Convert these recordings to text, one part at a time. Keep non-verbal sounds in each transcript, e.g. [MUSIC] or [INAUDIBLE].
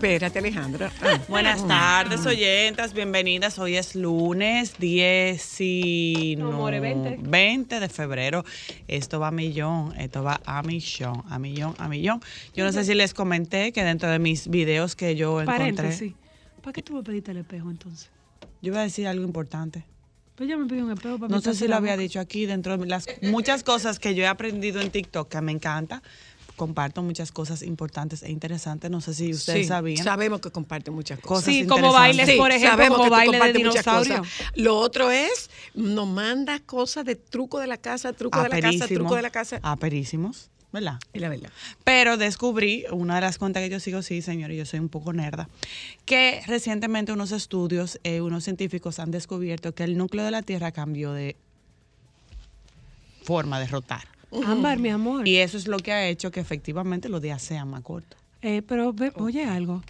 Espérate, Alejandro. Ah. Buenas tardes, oyentas, bienvenidas. Hoy es lunes 19 20. 20 de febrero. Esto va a millón, esto va a millón, a millón, a millón. Yo no sé si les comenté que dentro de mis videos que yo encontré, Paréntesis. ¿Para qué tú me pediste el espejo entonces? yo iba a decir algo importante. Pues yo me pedí un espejo para No sé si lo había dicho aquí, dentro de las muchas cosas que yo he aprendido en TikTok que me encanta. Comparto muchas cosas importantes e interesantes. No sé si ustedes Sí, sabían. Sabemos que comparte muchas Cosas. Sí, como bailes, Sí, por ejemplo, sabemos como que tú baile de dinosaurio. Lo otro es, nos manda cosas de truco de la casa, truco de la casa, truco de la casa. Aperísimos, ¿verdad? Es la verdad. Pero descubrí, una de las cuentas que yo sigo, sí, señor, y yo soy un poco nerda, que recientemente unos estudios, eh, unos científicos han descubierto que el núcleo de la Tierra cambió de forma de rotar. Ámbar, mi amor. Y eso es lo que ha hecho que efectivamente los días sean más cortos. Eh, pero ve- oye algo.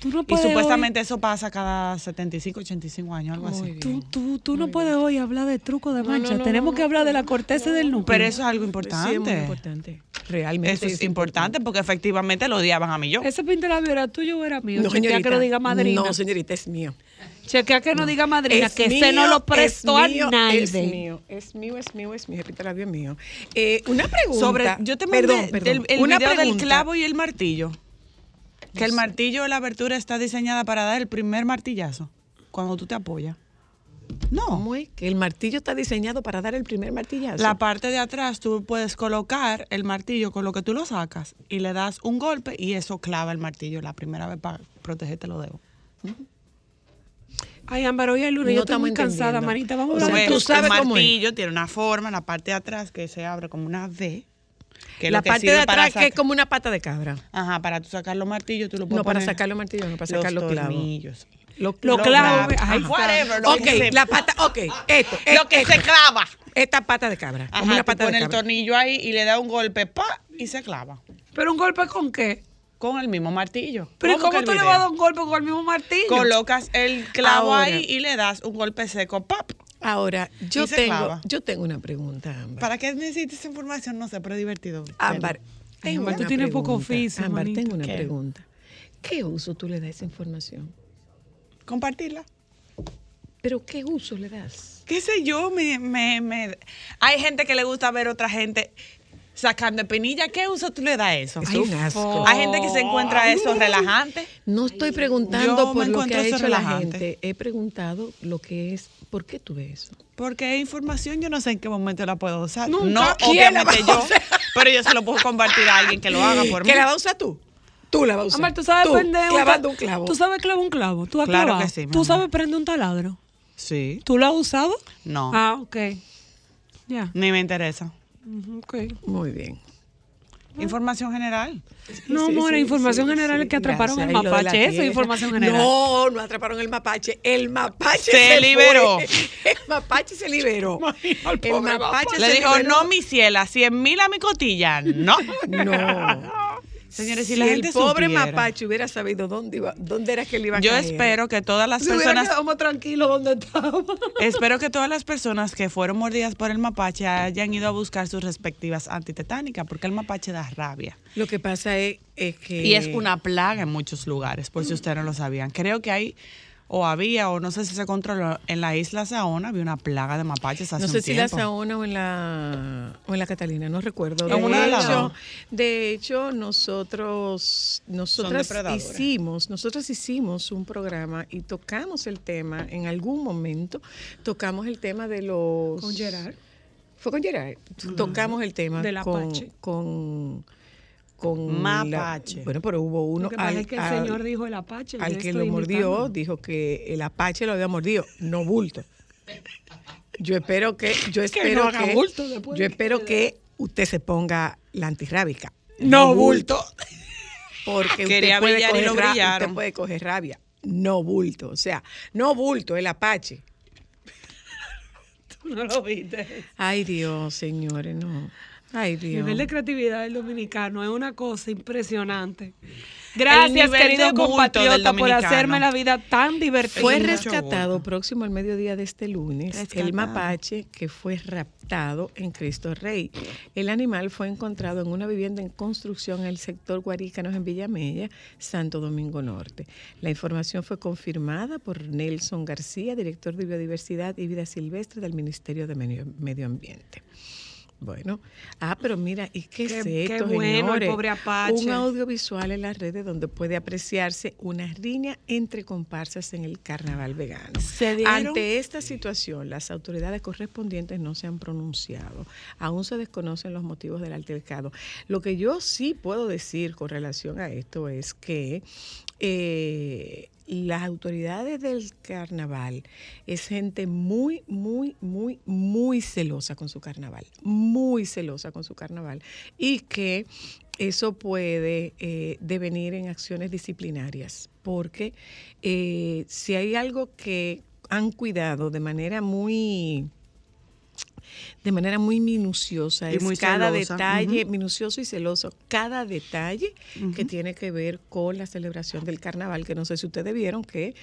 Tú no Y puedes supuestamente eso pasa cada 75, 85 años, algo así. tú, tú, tú no puedes hoy hablar de truco de mancha. no, Tenemos no, que hablar de la corteza del núcleo. Pero eso es algo Sí, importante. es muy importante. Realmente. Eso es importante porque efectivamente lo odiaban a mí yo. Ese pinte labio era tuyo o era mío. No, señorita. que no diga madrina. No, señorita, es mío. Chequea que no, diga madrina, Es que mío, no lo es prestó mío, a nadie. Es mío, es mío, es mío, es mío. Repita labio mío. Eh, una pregunta. Sobre, yo te perdón, perdón. el, el una video del pregunta. clavo y el martillo. Que el martillo de la abertura está diseñada para dar el primer martillazo cuando tú te apoyas. No. ¿Cómo es? Que el martillo está diseñado para dar el primer martillazo. La parte de atrás tú puedes colocar el martillo con lo que tú lo sacas y le das un golpe y eso clava el martillo la primera vez para protegerte los dedos. Ay, Ámbar, hoy es lunes. No yo estoy muy cansada, manita. Vamos O a de tú sabes el cómo es. martillo tiene una forma en la parte de atrás que se abre como una V. Que la lo que parte de atrás que es como una pata de cabra. Ajá, para tú sacar los martillos tú lo puedes No para sacar los martillos, no para sacar los, los clavos. los clavos, Ajá. ay, Whatever, lo Ok, que se- la pata, ok, esto. Lo que esto. se clava. Esta pata de cabra. Ajá, como una tú pata de pones el tornillo ahí y le da un golpe, pa, y se clava. ¿Pero un golpe con qué? Con el mismo martillo. ¿Pero cómo tú le vas a dar un golpe con el mismo martillo? Colocas el clavo Ahora. ahí y le das un golpe seco, pap. Ahora, yo tengo, clava. yo tengo una pregunta, Ámbar. ¿Para qué necesitas esa información? No sé, pero es divertido. Ámbar, tengo Ámbar, tú tienes poco oficio, Ámbar, tengo una ¿Qué? pregunta. ¿Qué uso tú le das a esa información? Compartirla. ¿Pero qué uso le das? ¿Qué sé yo? Me, me, me- Hay gente que le gusta ver otra gente sacando espinilla. ¿Qué uso tú le das a eso? Es un asco. Hay gente que se encuentra eso relajante. No estoy preguntando Yo por lo que ha hecho la relajante. gente. He preguntado lo que es, ¿por qué tú ves eso? Porque es información, yo no sé en qué momento la puedo usar. Nunca. No, ¿Quién la obviamente yo, pero yo se lo puedo compartir a alguien que lo haga por mí. ¿Que la vas a usar tú? Tú la vas a usar. Ámbar, tú sabes prender clavando un clavo. Tú sabes clavar un clavo. Tú has Claro clavado. que sí, Tú sabes prender un taladro. Sí. ¿Tú lo has usado? No. Ah, ok. Ya. Ni me interesa. Ujú, ok. Muy bien. Información general. No, Sí, amor, sí, información sí, general sí, que atraparon gracias. el mapache. Eso es información general. No, no atraparon el mapache. El mapache Se liberó. fue. [LAUGHS] El mapache se liberó. El mapache Le se dijo, liberó. no, mi ciela, cien mil a mi cotilla. No. [LAUGHS] No. Señores, si, si la el gente pobre supiera. mapache hubiera sabido dónde iba, dónde era que le iba a Yo caer. espero que todas las personas, quedado más tranquilo donde estaba. [LAUGHS] espero que todas las personas que fueron mordidas por el mapache hayan ido a buscar sus respectivas antitetánicas, porque el mapache da rabia. Lo que pasa es, es que Y es una plaga en muchos lugares, por si ustedes no lo sabían. Creo que hay o había, o no sé si se controló, en la isla Saona había una plaga de mapaches hace No sé un si la tiempo. Saona o en la, o en la Catalina, no recuerdo. En una de las hecho, dos. de hecho, nosotros, nosotras hicimos, nosotros hicimos un programa y tocamos el tema, en algún momento, tocamos el tema de los... Con Gerard. Fue con Gerard. Tocamos el tema Del con, Apache. con, con Mapache. la- bueno, pero hubo uno Lo que pasa al- es que el al- señor dijo el Apache. al que lo mordió dijo que el apache lo había mordido, no bulto. Yo espero que, yo [LAUGHS] espero no que, bulto yo espero que- usted se ponga la antirrábica. No bulto. Porque Quería usted puede, y coger no ra- brillaron. usted puede coger rabia. No bulto. O sea, no bulto, el apache. [LAUGHS] Tú no lo viste. Ay, Dios, señores, no. Ay, El Dios. nivel de creatividad del dominicano es una cosa impresionante. Gracias, querido compatriota, por hacerme la vida tan divertida. Fue rescatado próximo al mediodía de este lunes el mapache que fue raptado en Cristo Rey. El animal fue encontrado en una vivienda en construcción en el sector Guarícanos en Villamella, Santo Domingo Norte. La información fue confirmada por Nelson García, director de Biodiversidad y Vida Silvestre del Ministerio de Medio Ambiente. Bueno, ah, pero mira, ¿y qué, Qué- es qué bueno, el pobre Apache. Un audiovisual en las redes donde puede apreciarse una riña entre comparsas en el carnaval vegano. Se Ante esta situación, las autoridades correspondientes no se han pronunciado. Aún se desconocen los motivos del altercado. Lo que yo sí puedo decir con relación a esto es que eh, las autoridades del carnaval es gente muy, muy, muy, muy celosa con su carnaval, muy celosa con su carnaval y que eso puede eh, devenir en acciones disciplinarias, porque eh, si hay algo que han cuidado de manera muy de manera muy minuciosa Y es muy cada celosa. detalle, minucioso y celoso, cada detalle que tiene que ver con la celebración del carnaval, que no sé si ustedes vieron que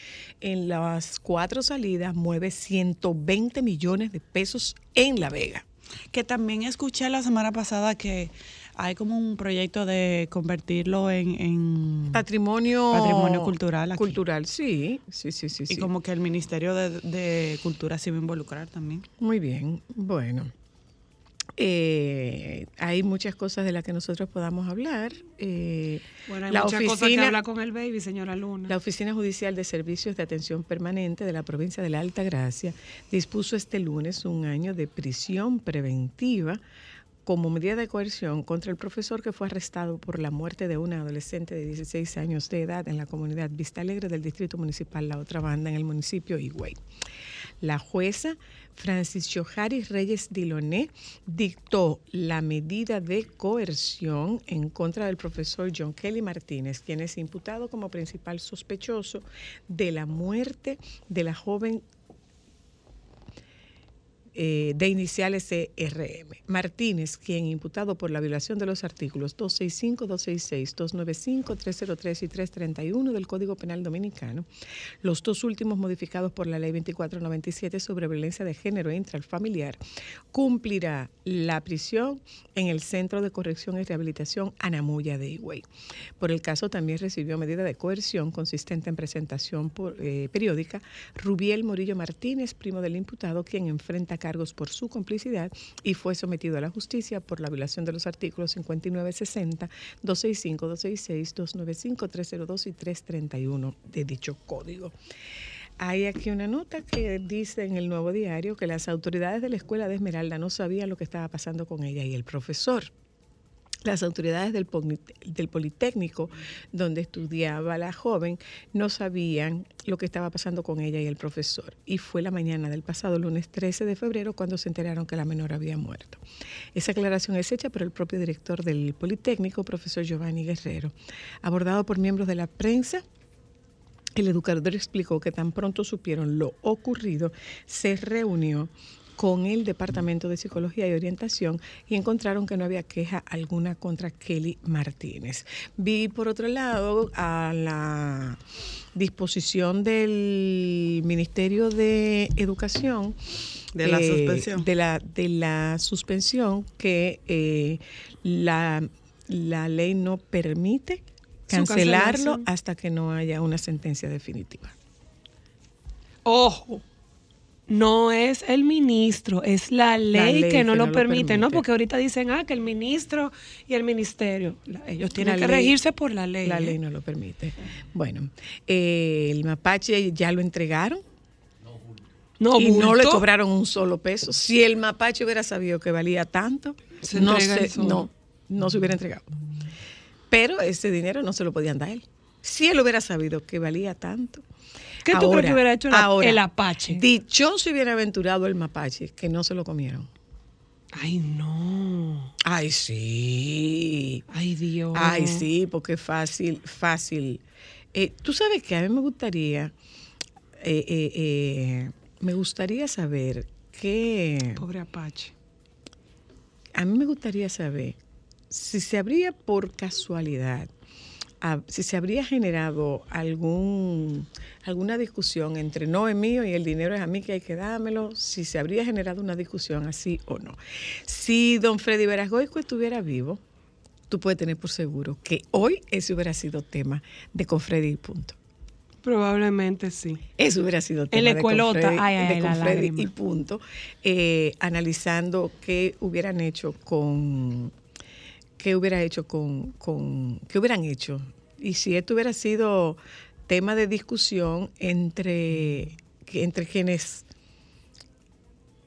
en las cuatro salidas mueve 120 millones de pesos en La Vega. Que también escuché la semana pasada que hay como un proyecto de convertirlo en, en Patrimonio, Patrimonio cultural aquí. Cultural, sí, sí, sí, sí. y sí. como que el Ministerio de, de Cultura se va a involucrar también. Muy bien, bueno. Eh, hay muchas cosas de las que nosotros podamos hablar. Eh, Bueno, hay la muchas cosas que oficina- hablar con el baby, señora Luna. La Oficina Judicial de Servicios de Atención Permanente de la provincia de la Alta Gracia dispuso este lunes un año de prisión preventiva como medida de coerción contra el profesor que fue arrestado por la muerte de una adolescente de 16 años de edad en la comunidad Vista Alegre del Distrito Municipal La Otra Banda en el municipio Higüey. La jueza Francis Johari Reyes Diloné dictó la medida de coerción en contra del profesor John Kelly Martínez, quien es imputado como principal sospechoso de la muerte de la joven eh, de iniciales CRM. Martínez, quien imputado por la violación de los artículos 265, 266, 295, 303 y 331 del Código Penal Dominicano, los dos últimos modificados por la Ley 2497 sobre violencia de género intrafamiliar, cumplirá la prisión en el Centro de Corrección y Rehabilitación Anamuya de Higüey. Por el caso también recibió medida de coerción consistente en presentación por- eh, periódica Rubiel Morillo Martínez, primo del imputado, quien enfrenta cargos por su complicidad y fue sometido a la justicia por la violación de los artículos 5960, 265, 266, 295, 302 y 331 de dicho código. Hay aquí una nota que dice en el nuevo diario que las autoridades de la escuela de Esmeralda no sabían lo que estaba pasando con ella y el profesor. Las autoridades del, del Politécnico, donde estudiaba la joven, no sabían lo que estaba pasando con ella y el profesor. Y fue la mañana del pasado lunes 13 de febrero cuando se enteraron que la menor había muerto. Esa aclaración es hecha por el propio director del Politécnico, profesor Giovanni Guerrero. Abordado por miembros de la prensa, el educador explicó que tan pronto supieron lo ocurrido, se reunió con el Departamento de Psicología y Orientación y encontraron que no había queja alguna contra Kelly Martínez. Vi por otro lado a la disposición del Ministerio de Educación De la eh, suspensión. de la de la suspensión que eh, la, la ley no permite cancelarlo hasta que no haya una sentencia definitiva. Ojo, no es el ministro, es la ley, ley que no que lo no lo permite, ¿no? Porque ahorita dicen, ah, que el ministro y el ministerio, ellos tienen La que ley- regirse por la ley. La ¿eh? ley no lo permite. Bueno, eh, el mapache ya lo entregaron No, y no le cobraron un solo peso. Si el mapache hubiera sabido que valía tanto, Se no, se, no se hubiera entregado. Pero ese dinero no se lo podían dar a él. Si él hubiera sabido que valía tanto. ¿Qué tú crees que hubiera hecho la- ahora, el Apache? Dichoso y bienaventurado el mapache, que no se lo comieron. Ay, no. Ay, sí. Ay, Dios. Ay, sí, porque es fácil, fácil. Eh, Tú sabes que a mí me gustaría, eh, eh, eh, me gustaría saber qué, Pobre Apache. a mí me gustaría saber si se habría por casualidad, si se habría generado algún, alguna discusión entre no es mío y el dinero es a mí que hay que dármelo, si se habría generado una discusión así o no. Si don Freddy Verasgoico estuviera vivo, tú puedes tener por seguro que hoy ese hubiera sido tema de Confredi y punto. Probablemente sí. Eso hubiera sido tema de escuelota, Confredi, ay, ay, de Confredi y punto, eh, analizando qué hubieran hecho con qué hubiera hecho con, con qué hubieran hecho y si esto hubiera sido tema de discusión entre entre quienes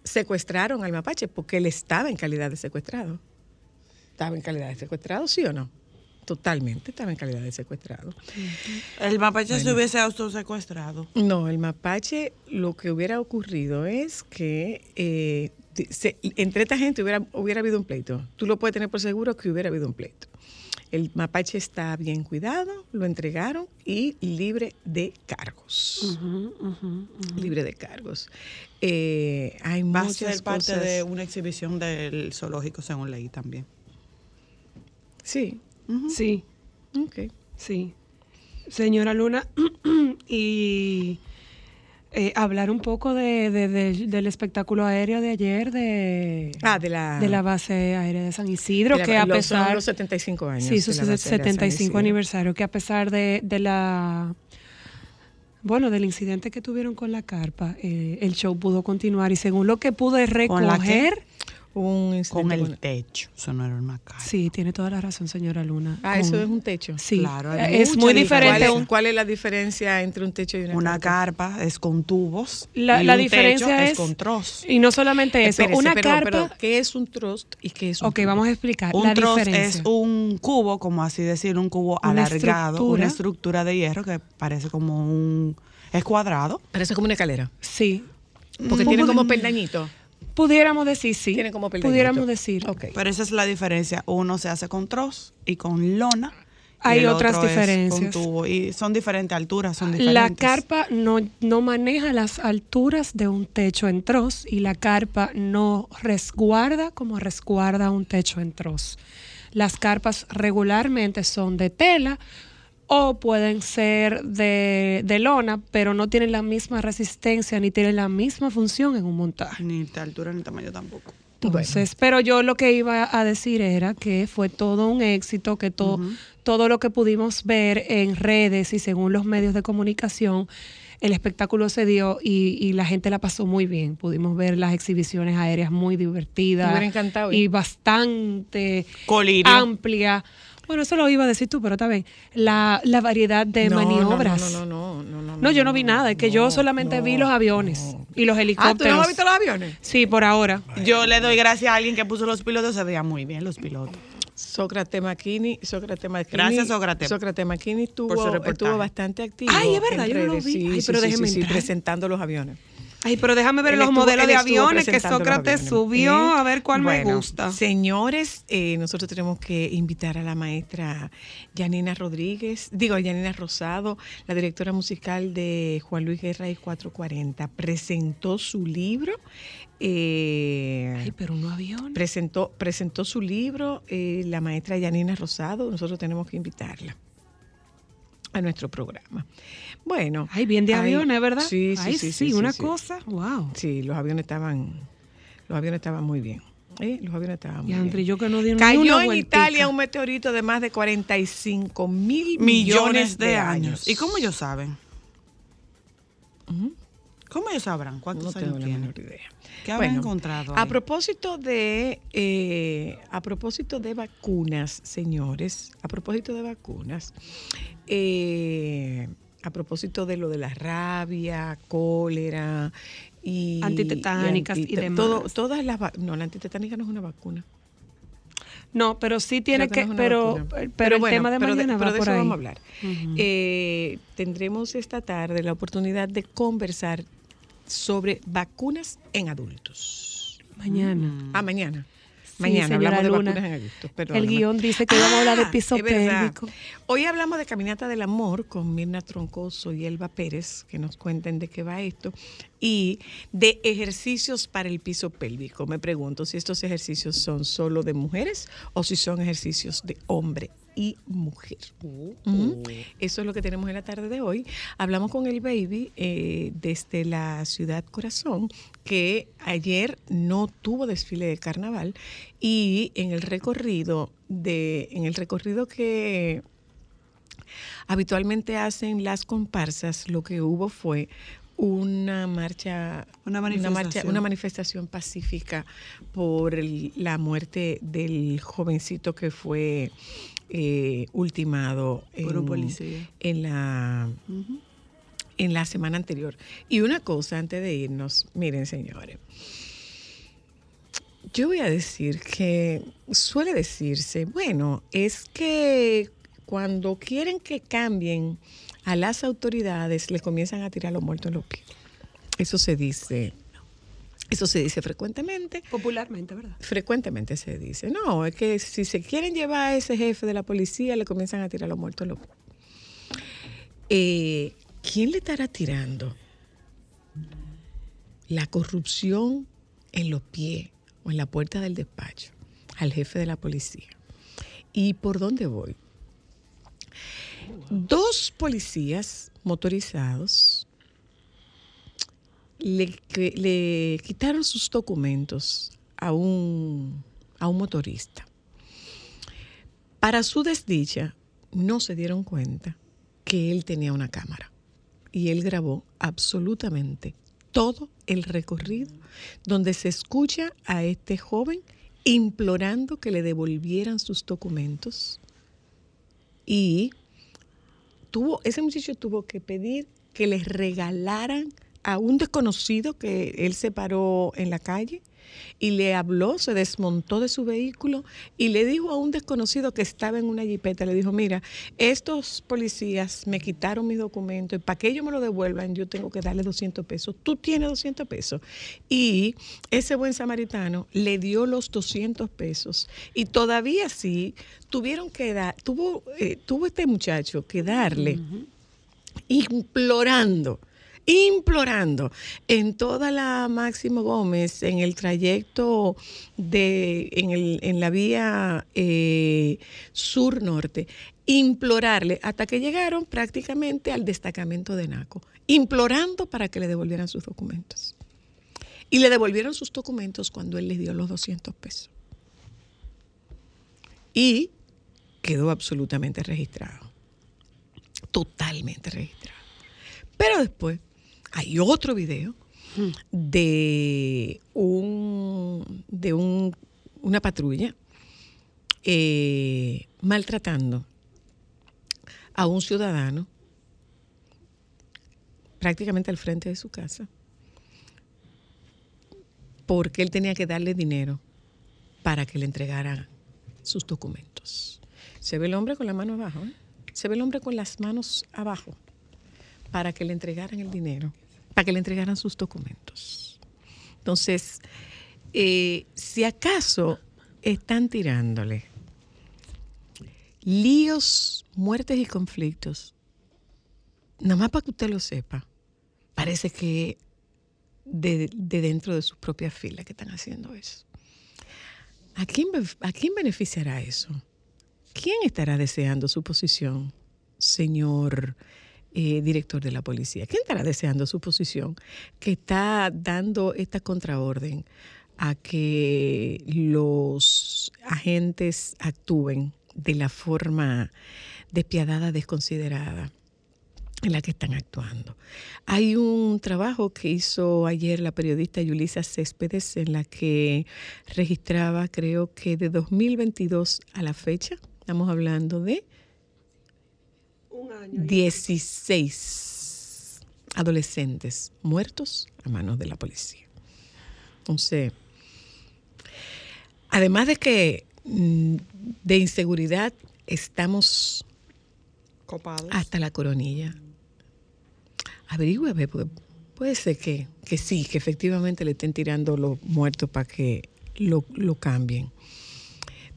secuestraron al mapache porque él estaba en calidad de secuestrado estaba en calidad de secuestrado sí o no totalmente estaba en calidad de secuestrado El mapache se hubiese autosecuestrado. no, el mapache, lo que hubiera ocurrido es que eh, se- entre esta gente hubiera, hubiera habido un pleito. Tú lo puedes tener por seguro que hubiera habido un pleito. El mapache está bien cuidado, lo entregaron y libre de cargos. Libre de cargos. Eh, hay Va a ser parte cosas- de una exhibición del zoológico según ley también. Sí, Sí, ok. sí. Señora Luna, [CLEARS THROAT] y eh, hablar un poco de, de- de- del espectáculo aéreo de ayer de, Ah, de la, de la base aérea de San Isidro, la- que a los- son pesar... los 75 años. Sí, su de la base aérea San 75 Isidro. aniversario, que a pesar de, de la... Bueno, del incidente que tuvieron con la carpa, eh, el show pudo continuar y según lo que pude recoger... Un Con el con- techo. Eso no era una cara. Sí, tiene toda la razón, señora Luna. Ah, Con- eso es un techo. Sí, Claro, es muy ¿Cuál diferente. es, cuál es la diferencia entre un techo y una, Una carpa? carpa es con tubos. La, y la un diferencia techo es, es con troz. Y no solamente eso, Espérese, una carpa. perdón, ¿Qué es un trust y qué es un ok, tubo? vamos a explicar Un la troz diferencia. es un cubo, como así decir, un cubo Una alargado, estructura. una estructura de hierro que parece como un... Es cuadrado. Parece como una escalera. Sí. Porque tiene como peldañito. Pudiéramos decir, sí. Tiene como peldañito. Pudiéramos decir. Ok. Pero esa es la diferencia. Uno se hace con troz y con lona. y Hay otras otro es diferencias. con tubo. Y son diferentes alturas, son diferentes. La carpa no, no maneja las alturas de un techo en troz y la carpa no resguarda como resguarda un techo en troz. Las carpas regularmente son de tela o pueden ser de, de lona, pero no tienen la misma resistencia ni tienen la misma función en un montaje. Ni de altura ni tamaño tampoco. Entonces, pero yo lo que iba a decir era que fue todo un éxito, que to- todo lo que pudimos ver en redes y según los medios de comunicación, el espectáculo se dio y, y la gente la pasó muy bien. Pudimos ver las exhibiciones aéreas muy Me divertidas hubiera encantado y bastante Colirio. amplia. Bueno, eso lo iba a decir tú, pero está bien. La, la variedad de No, maniobras. No, no, no, no, no, no. No, yo no vi nada, es que yo solamente vi los aviones y los Ah, ¿tú helicópteros. no has visto los aviones? Sí, por ahora. Yo le doy gracias a alguien que puso los pilotos, se veían muy bien los pilotos. Sócrates Makini, Sócrates Makini. Gracias, Sócrates, Sócrates Makini estuvo, bastante activo. Ay, es verdad, yo no lo vi. Sí, Ay, pero sí, déjeme sí, presentando los aviones. Ay, pero déjame ver Él los estuvo- modelos de aviones que Sócrates aviones. subió, ¿Eh? a ver cuál me gusta. Señores, eh, nosotros tenemos que invitar a la maestra Yanina Rodríguez, digo, Yanina Rosado, la directora musical de Juan Luis Guerra y 440. Presentó su libro. eh, Ay, pero no avión. presentó, presentó su libro eh, la maestra Yanina Rosado. Nosotros tenemos que invitarla a nuestro programa. Bueno. Ay, bien de aviones, ¿verdad? Sí, sí, Ay, sí. sí, sí, una sí. cosa. Wow. Sí, los aviones estaban, los aviones estaban muy bien. ¿eh? Los aviones estaban muy Y André, bien. yo que no di Cayó una en vueltica. Italia un meteorito de más de 45 mil Millones de años. ¿Y cómo ellos saben? ¿Cómo ellos sabrán cuántos No años tengo la tienen? menor idea. ¿Qué habrán Bueno, encontrado A ahí? propósito de eh, a propósito de vacunas, señores, a propósito de vacunas, eh, a propósito de lo de la rabia, cólera y Antitetánicas y demás. todo- todas las va- no, la antitetánica no es una vacuna. No, pero sí tiene que no una pero, pero, el bueno, tema de pero mañana va de por eso ahí. vamos a hablar. Eh, tendremos esta tarde la oportunidad de conversar sobre vacunas en adultos. Mañana. Ah, mañana. Mañana hablamos de Luna. vacunas en adultos. El guion dice que vamos a hablar de Ah, piso pélvico. Hoy hablamos de Caminata del Amor con Mirna Troncoso y Elba Pérez, que nos cuenten de qué va esto, y de ejercicios para el piso pélvico. Me pregunto si estos ejercicios son solo de mujeres o si son ejercicios de hombre y mujer. Ujú. Eso es lo que tenemos en la tarde de hoy. Hablamos con el baby eh, desde la ciudad Corazón, que ayer no tuvo desfile de carnaval y en el recorrido de, en el recorrido que habitualmente hacen las comparsas, lo que hubo fue una marcha, Una marcha, manifestación. una manifestación pacífica por el- la muerte del jovencito que fue eh, ultimado Por un en- policía. en la en la semana anterior. Y una cosa antes de irnos, miren señores, yo voy a decir que suele decirse, bueno, es que cuando quieren que cambien a las autoridades, le comienzan a tirar los muertos en los pies. Eso se dice, eso se dice frecuentemente. Popularmente, ¿verdad? Frecuentemente se dice, no, es que si se quieren llevar a ese jefe de la policía, le comienzan a tirar los muertos en los pies. Eh, ¿Quién le estará tirando la corrupción en los pies o en la puerta del despacho al jefe de la policía? ¿Y por dónde voy? Dos policías motorizados le, le quitaron sus documentos a un, a un motorista. Para su desdicha, no se dieron cuenta que él tenía una cámara y él grabó absolutamente todo el recorrido donde se escucha a este joven implorando que le devolvieran sus documentos y tuvo ese muchacho tuvo que pedir que les regalaran a un desconocido que él se paró en la calle y le habló, se desmontó de su vehículo y le dijo a un desconocido que estaba en una jipeta, le dijo, mira, estos policías me quitaron mis documentos y para que ellos me lo devuelvan yo tengo que darle 200 pesos. Tú tienes 200 pesos. Y ese buen samaritano le dio los 200 pesos y todavía sí tuvieron que dar, tuvo, eh, tuvo este muchacho que darle implorando, implorando en toda la Máximo Gómez, en el trayecto de, en, el, en la vía eh, sur-norte, implorarle hasta que llegaron prácticamente al destacamento de Naco, implorando para que le devolvieran sus documentos. Y le devolvieron sus documentos cuando él les dio los 200 pesos. Y quedó absolutamente registrado. Totalmente registrado. Pero después hay otro video de un de un, una patrulla eh, maltratando a un ciudadano prácticamente al frente de su casa porque él tenía que darle dinero para que le entregara sus documentos. Se ve el hombre con la mano abajo, ¿eh? se ve el hombre con las manos abajo para que le entregaran el dinero, para que le entregaran sus documentos. Entonces, eh, si acaso están tirándole líos, muertes y conflictos, nada más para que usted lo sepa, parece que de, de dentro de sus propias filas que están haciendo eso. ¿A quién, be- ¿A quién beneficiará eso? ¿Quién estará deseando su posición, señor eh, director de la policía? ¿Quién estará deseando su posición que está dando esta contraorden a que los agentes actúen de la forma despiadada, desconsiderada en la que están actuando. Hay un trabajo que hizo ayer la periodista Yulisa Céspedes en la que registraba, creo que de 2022 a la fecha, estamos hablando de 16 adolescentes muertos a manos de la policía. Entonces, además de que mm, de inseguridad estamos Copados. hasta la coronilla. Averigüe, porque puede ser que, que sí, que efectivamente le estén tirando los muertos para que lo, lo cambien.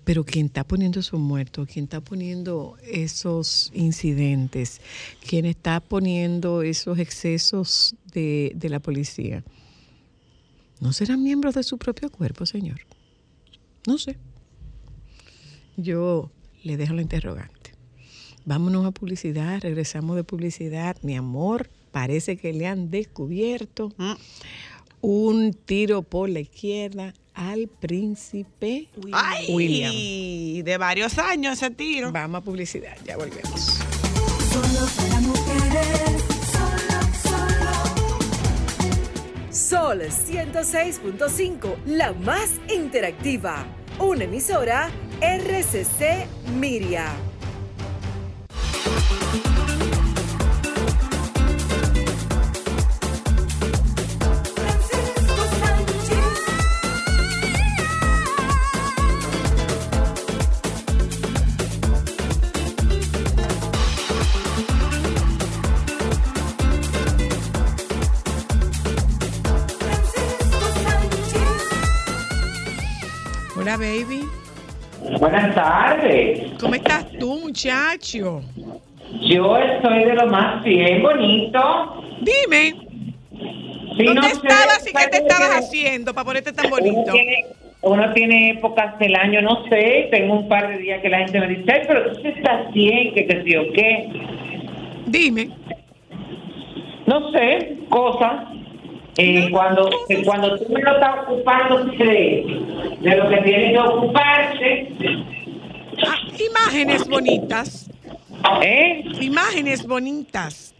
Pero quien está poniendo esos muertos, quien está poniendo esos incidentes, quien está poniendo esos excesos de, de la policía, ¿no serán miembros de su propio cuerpo, señor? No sé. Yo le dejo la interrogante. Vámonos a publicidad, regresamos de publicidad. Mi amor, parece que le han descubierto Mm. un tiro por la izquierda al príncipe Ay, William. de varios años ese tiro. Vamos a publicidad, ya volvemos. Solo para mujeres, solo, solo. Sol 106.5, la más interactiva. Una emisora RCC Miria. ¿Cómo estás tú, muchacho? Yo estoy de lo más bien bonito. Dime, ¿dónde no estabas y qué te ¿sabes estabas qué? haciendo para ponerte tan bonito? uno tiene épocas del año, no sé, tengo un par de días que la gente me dice, "Ay, pero tú estás bien, que qué sé yo qué. Dime. No sé, cosas. Eh, cuando, que cuando tú no estás ocupándote de, de lo que tienes que ocuparse, imágenes bonitas. ¿eh? Imágenes bonitas.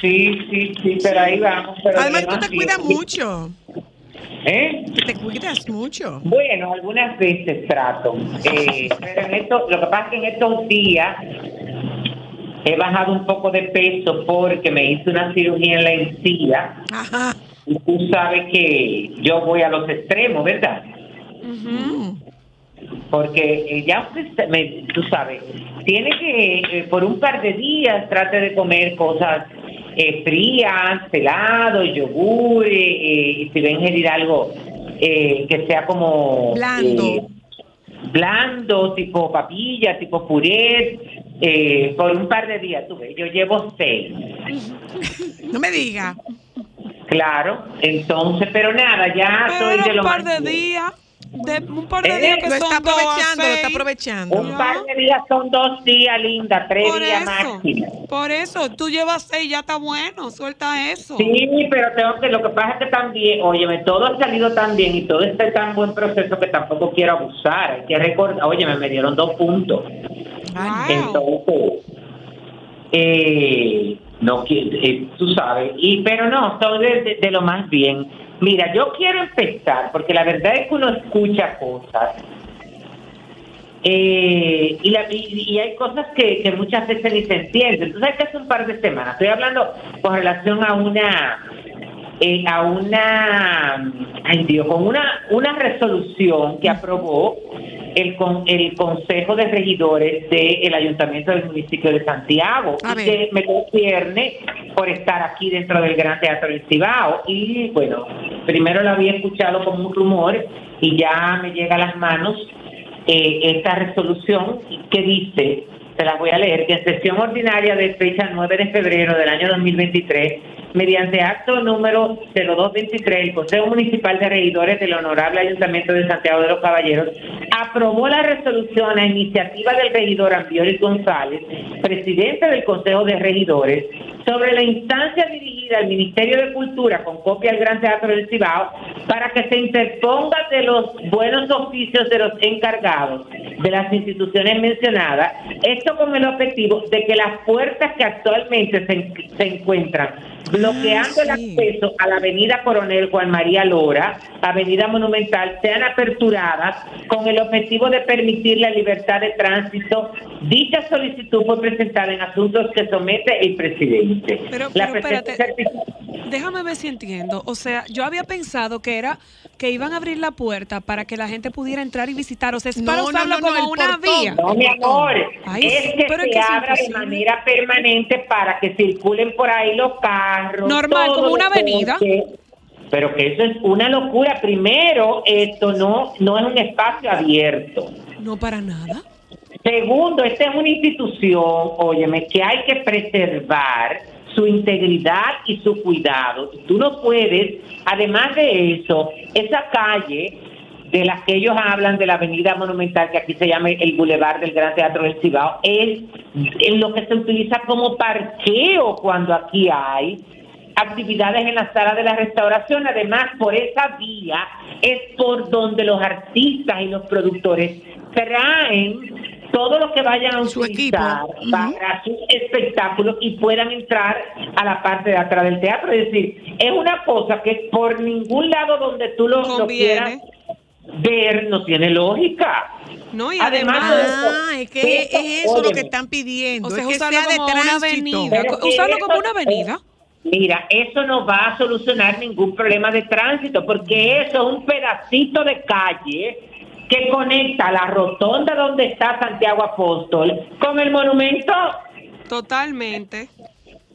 Sí, sí, sí, pero ahí vamos. Pero Además, tú te cuidas mucho. ¿Eh? Te cuidas mucho. Bueno, algunas veces trato, eh, pero en esto, lo que pasa es que en estos días he bajado un poco de peso porque me hice una cirugía en la encía Ajá. y tú sabes que yo voy a los extremos, ¿verdad? Mm. Porque eh, ya usted me- tú sabes, tiene que eh, por un par de días trate de comer cosas eh, frías, helado, yogur, eh, y si va a ingerir algo eh, que sea como Blando. blando, tipo papilla, tipo puré, eh, por un par de días. Tú ves, yo llevo seis. [LAUGHS] No me digas. Claro, entonces, pero nada, ya soy de Pero lo un par más de días. De, un par de Eh, días que Lo está son dos a aprovechando, lo está aprovechando. Un par de días son dos días, linda, tres Por días eso, máximo. por eso, tú llevas seis, ya está bueno, suelta eso. Sí, pero tengo que, lo que pasa es que también, óyeme, todo ha salido tan bien y todo está tan buen proceso que tampoco quiero abusar. Hay que recordar, óyeme, me dieron dos puntos. Wow. Entonces, eh, no eh, tú sabes, y pero no, todo de, de- de lo más bien. Mira, yo quiero empezar, porque la verdad es que uno escucha cosas. eh, y, la- y- hay cosas que, muchas veces ni se entienden. Entonces, hace un par de semanas, estoy hablando con relación a una eh, a una ay Dios, con una una resolución que aprobó el con, el Consejo de Regidores del Ayuntamiento del municipio de Santiago y que me concierne por estar aquí dentro del Gran Teatro del Cibao. Y bueno, primero lo había escuchado como un rumor y ya me llega a las manos eh, esta resolución que dice, se la voy a leer, que en sesión ordinaria de fecha 9 de febrero del año 2023, mediante acto número 0223, el Consejo Municipal de Regidores del Honorable Ayuntamiento de Santiago de los Caballeros aprobó la resolución a iniciativa del regidor Ambioris González, presidente del Consejo de Regidores, sobre la instancia dirigida al Ministerio de Cultura con copia al Gran Teatro del Cibao para que se interponga de los buenos oficios de los encargados de las instituciones mencionadas, esto con el objetivo de que las puertas que actualmente se, en- se encuentran bloqueando Ah, el acceso a la avenida Coronel Juan María Lora, avenida Monumental, sean aperturadas con el objetivo de permitir la libertad de tránsito. Dicha solicitud fue presentada en asuntos que somete el presidente. Pero, La pero espérate, déjame ver si entiendo. O sea, yo había pensado que era que iban a abrir la puerta para que la gente pudiera entrar y visitar. O sea, es No, para no, usarlo no, no, como el una portón. vía. No, mi amor, Ay, es que pero es se que abra de manera permanente para que circulen por ahí los carros. Normal, como una avenida. coches. Pero que eso es una locura. Primero, esto no, no es un espacio abierto. No para nada. Segundo, esta es una institución, óyeme, que hay que preservar su integridad y su cuidado. Tú no puedes, además de eso, esa calle de la que ellos hablan de la Avenida Monumental, que aquí se llama el Boulevard del Gran Teatro del Cibao, es en lo que se utiliza como parqueo cuando aquí hay actividades en la sala de la restauración. Además, por esa vía es por donde los artistas y los productores traen todo lo que vayan a Su utilizar para sus espectáculos y puedan entrar a la parte de atrás del teatro. Es decir, es una cosa que por ningún lado donde tú lo, lo quieras. Ver no tiene lógica. No, y Además además, de eso, Ah, es que es eso, lo que están pidiendo. o sea, es que usarlo sea de como una tránsito. avenida. Pero que Usarlo eso- como una avenida. Mira, eso no va a solucionar ningún problema de tránsito, porque eso es un pedacito de calle que conecta la rotonda donde está Santiago Apóstol con el monumento. Totalmente.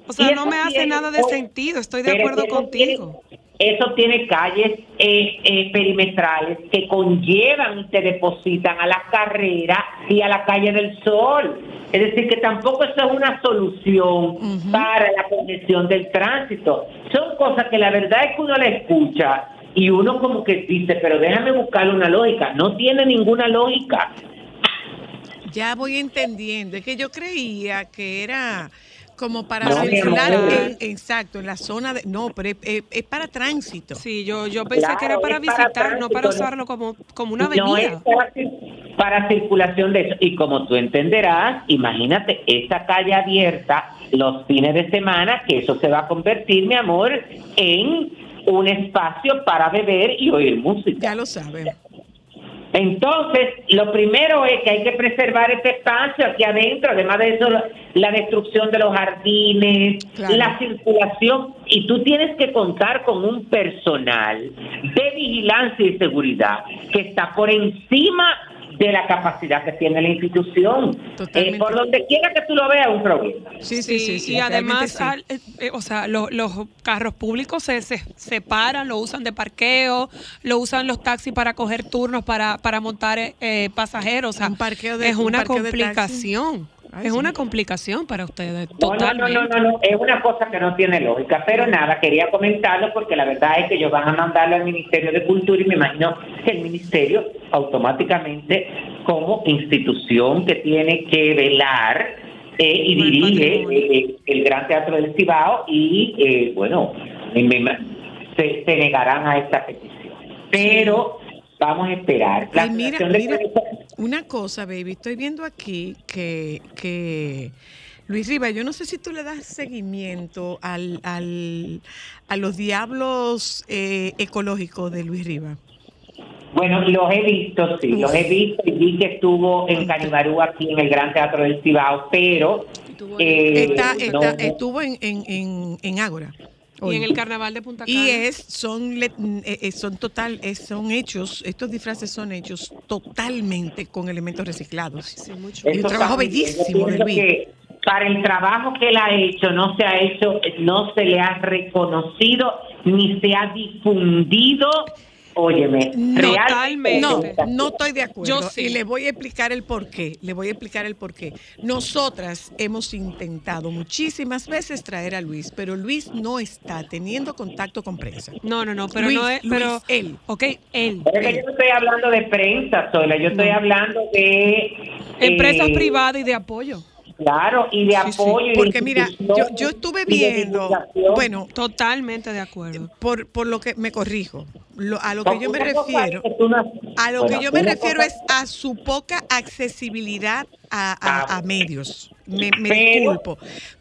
O sea, no me hace tiene- nada de sentido. Estoy de acuerdo contigo. tiene- eso tiene calles eh, eh, perimetrales que conllevan y te depositan a la carrera y a la calle del sol. Es decir, que tampoco eso es una solución para la congestión del tránsito. Son cosas que la verdad es que uno la escucha y uno como que dice, pero déjame buscarle una lógica. No tiene ninguna lógica. Ya voy entendiendo. Es que yo creía que era como para No, circular en- exacto, en la zona de. No, pero es, es- es para tránsito. Sí, yo, yo pensé que era para visitar, no para usarlo como, como una No es avenida. para, para circulación de eso. Y como tú entenderás, imagínate esa calle abierta los fines de semana, que eso se va a convertir, mi amor, en un espacio para beber y oír música. Ya lo saben. Entonces, lo primero es que hay que preservar este espacio aquí adentro, además de eso, la, destrucción de los jardines, Claro. la circulación, y tú tienes que contar con un personal de vigilancia y seguridad que está por encima de la capacidad que tiene la institución. Eh, por donde quiera que tú lo veas, un problema. Sí, sí, sí. sí, y además, realmente sí. al- eh, eh, o sea, lo- los carros públicos se, se separan, lo usan de parqueo, lo usan los taxis para coger turnos para, para montar eh, pasajeros. O sea, Un parqueo de- es un una parqueo de taxi. complicación. Ay, es sí. una complicación para ustedes. No, no, no, Totalmente. no, no, no, es una cosa que no tiene lógica, pero nada, quería comentarlo porque la verdad es que ellos van a mandarlo al Ministerio de Cultura y me imagino que el Ministerio automáticamente como institución que tiene que velar eh, y dirige patrimonio. eh, el Gran Teatro del Cibao y eh, bueno, me- me- se, se negarán a esta petición. Pero vamos a esperar. La Ay, mira, de mira, una cosa, baby, estoy viendo aquí que, que Luis Riva, yo no sé si tú le das seguimiento al, al, a los diablos eh, ecológicos de Luis Riva. Bueno, los he visto, sí, los he visto y vi que estuvo en Canibarú aquí en el Gran Teatro del Cibao, pero eh, Está, no- está- estuvo en, en, en, en Ágora. Y en el carnaval de Punta Cana. Y es, son, le- eh, eh, son total, eh, son hechos, estos disfraces son hechos totalmente con elementos reciclados. Sí, mucho. Y un trabajo bellísimo de Luis. que para el trabajo que él ha hecho no se ha hecho, no se le ha reconocido ni se ha difundido. Óyeme, No, totalmente. No, no estoy de acuerdo. Yo sí. Y le voy a explicar el por qué. Le voy a explicar el por qué. Nosotras hemos intentado muchísimas veces traer a Luis, pero Luis no está teniendo contacto con prensa. No, no, no, pero Luis, no es. Luis, pero, él. Ok, él. Pero es que yo no estoy hablando de prensa, Sola, yo estoy hablando de... Empresas eh, privadas y de apoyo. Claro, y de Sí, sí. apoyo. y de Porque mira, yo, yo estuve viendo, bueno, Totalmente de acuerdo. por, por lo que me corrijo, lo- a lo que yo me refiero, a lo que yo me refiero es a su poca accesibilidad a, a- a medios. Me, me Pero- disculpo.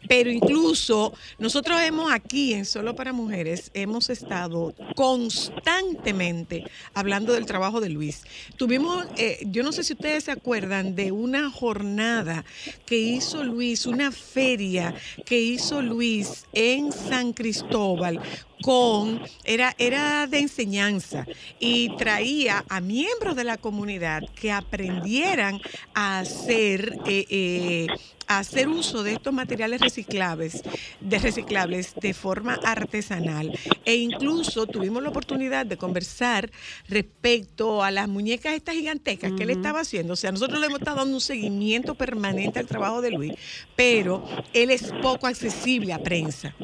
Pero incluso nosotros hemos aquí en Solo para Mujeres, hemos estado constantemente hablando del trabajo de Luis. Tuvimos, eh, yo no sé si ustedes se acuerdan de una jornada que hizo Luis, una feria que hizo Luis en San Cristóbal con, era, era de enseñanza y traía a miembros de la comunidad que aprendieran a hacer, eh, eh, a hacer uso de estos materiales reciclables, de reciclables de forma artesanal. E incluso tuvimos la oportunidad de conversar respecto a las muñecas estas gigantescas que él estaba haciendo. O sea, nosotros le hemos estado dando un seguimiento permanente al trabajo de Luis, pero él es poco accesible a prensa.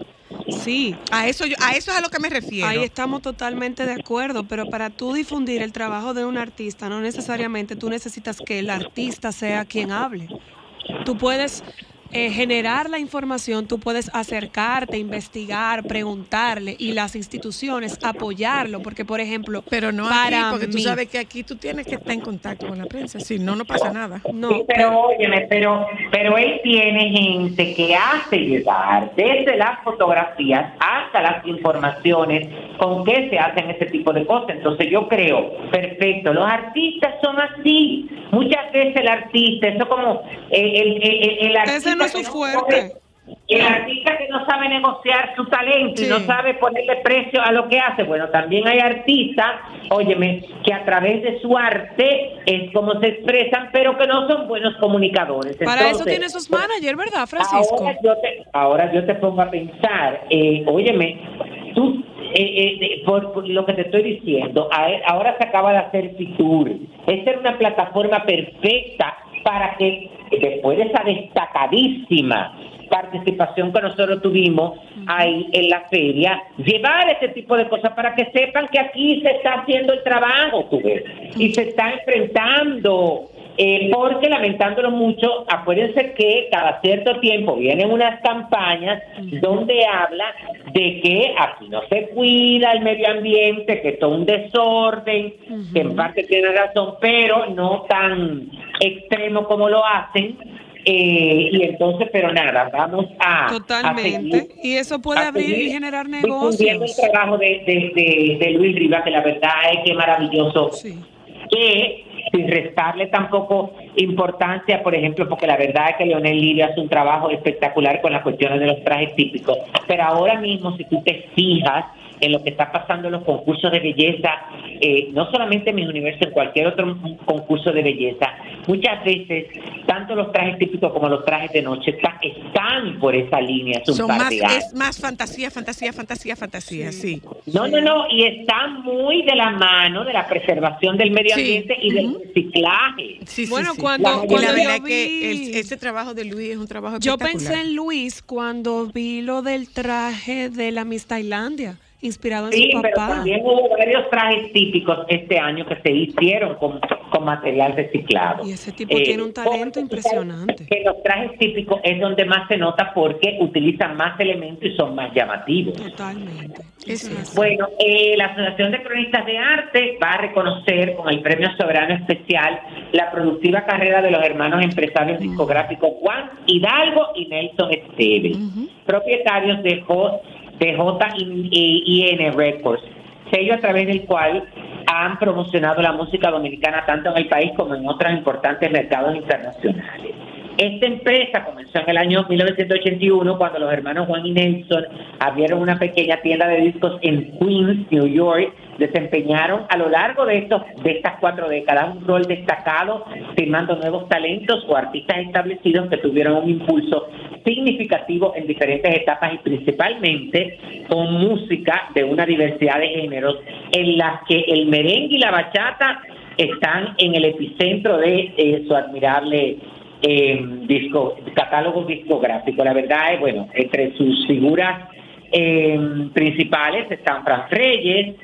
Sí, A eso, yo, a eso es a lo que me refiero. Ahí estamos totalmente de acuerdo, pero para tú difundir el trabajo de un artista, no necesariamente tú necesitas que el artista sea quien hable. Tú puedes eh, generar la información, tú puedes acercarte, investigar, preguntarle y las instituciones apoyarlo, porque por ejemplo, Pero no para aquí, porque tú sabes que aquí tú tienes que estar en contacto con la prensa. Si no, no pasa nada. no, Sí, pero óyeme, pero, pero él tiene gente que hace llegar desde las fotografías hasta las informaciones con qué se hacen ese tipo de cosas. Entonces yo creo, perfecto, los artistas son así. Muchas veces el artista, eso como eh, el, el, el- el artista... Ese no es su fuerte. el artista que no sabe negociar su talento y no sabe ponerle precio a lo que hace. Bueno, también hay artistas, óyeme, que a través de su arte es como se expresan, pero que no son buenos comunicadores. para eso tiene sus managers, ¿verdad, Francisco? Ahora yo te, ahora yo te pongo a pensar, eh, óyeme, tú, eh, eh, por, por lo que te estoy diciendo, ahora se acaba de hacer Fitur. Esta era una plataforma perfecta para que después de esa destacadísima participación que nosotros tuvimos ahí en la feria, llevar ese tipo de cosas para que sepan que aquí se está haciendo el trabajo, tú ves, y se está enfrentando eh, porque lamentándolo mucho, acuérdense que cada cierto tiempo vienen unas campañas donde habla de que aquí no se cuida el medio ambiente, que todo un desorden, que en parte tiene razón, pero no tan extremo como lo hacen. eh, y entonces, pero nada, vamos a... a Totalmente. seguir- Y eso puede abrir y generar negocios. el trabajo de, de, de- de Luis Rivas, que la verdad es que es maravilloso Sí. que sin restarle tampoco importancia, por ejemplo, porque la verdad es que Leonel Lirio hace un trabajo espectacular con las cuestiones de los trajes típicos, pero ahora mismo si tú te fijas en lo que está pasando en los concursos de belleza, eh, no solamente en mi universo, en cualquier otro concurso de belleza, muchas veces tanto los trajes típicos como los trajes de noche está- están por esa línea, un Son par más, de años. es más fantasía, fantasía, fantasía, fantasía, sí. No, no, no, y está muy de la mano de la preservación del medio Sí. ambiente y del reciclaje. Sí, sí, Bueno, sí. cuando- La- cuando la verdad yo es que vi- el- ese trabajo de Luis es un trabajo Yo espectacular. pensé en Luis cuando vi lo del traje de la Miss Tailandia, inspirado en Sí, su pero papá. también hubo varios trajes típicos este año que se hicieron con, con material reciclado. Eh, Y ese tipo tiene un talento porque tú impresionante. Que los trajes típicos es donde más se nota porque utilizan más elementos y son más llamativos. Totalmente. Es Eso es así. Bueno, eh, la Asociación de Cronistas de Arte va a reconocer con el Premio Soberano Especial la productiva carrera de los hermanos empresarios discográficos Juan Hidalgo y Nelson Esteves, propietarios de, J, de JIN Records, sello a través del cual han promocionado la música dominicana tanto en el país como en otros importantes mercados internacionales. Esta empresa comenzó en el año 1981 cuando los hermanos Juan y Nelson abrieron una pequeña tienda de discos en Queens, New York. Desempeñaron a lo largo de, estos, de estas cuatro décadas un rol destacado, firmando nuevos talentos o artistas establecidos que tuvieron un impulso significativo en diferentes etapas y principalmente con música de una diversidad de géneros en las que el merengue y la bachata están en el epicentro de eh, su admirable eh, disco, catálogo discográfico. La verdad es, bueno, entre sus figuras eh, principales están Fran Reyes,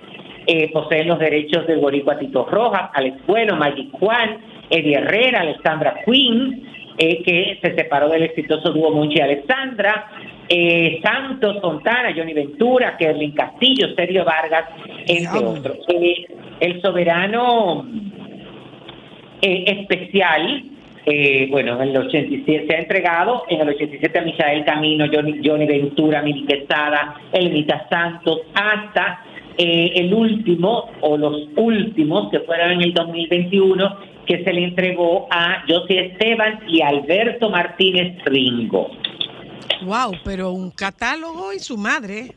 eh, poseen los derechos del boricua Tito Rojas, Alex Bueno, Magic Juan, Eddie Herrera, Alexandra Quinn, eh, que se separó del exitoso dúo Monchi Alexandra, eh, Santos Fontana, Johnny Ventura, Kerlin Castillo, Sergio Vargas, entre otros. Eh, el soberano eh, especial, eh, bueno, en el 87 se ha entregado, en el 87 a Misael Camino, Johnny, Johnny Ventura, Mili Quesada, Elenita Santos, hasta eh, el último o los últimos que fueron en el 2021 que se le entregó a José Esteban y Alberto Martínez Ringo. Wow, pero un catálogo y su madre.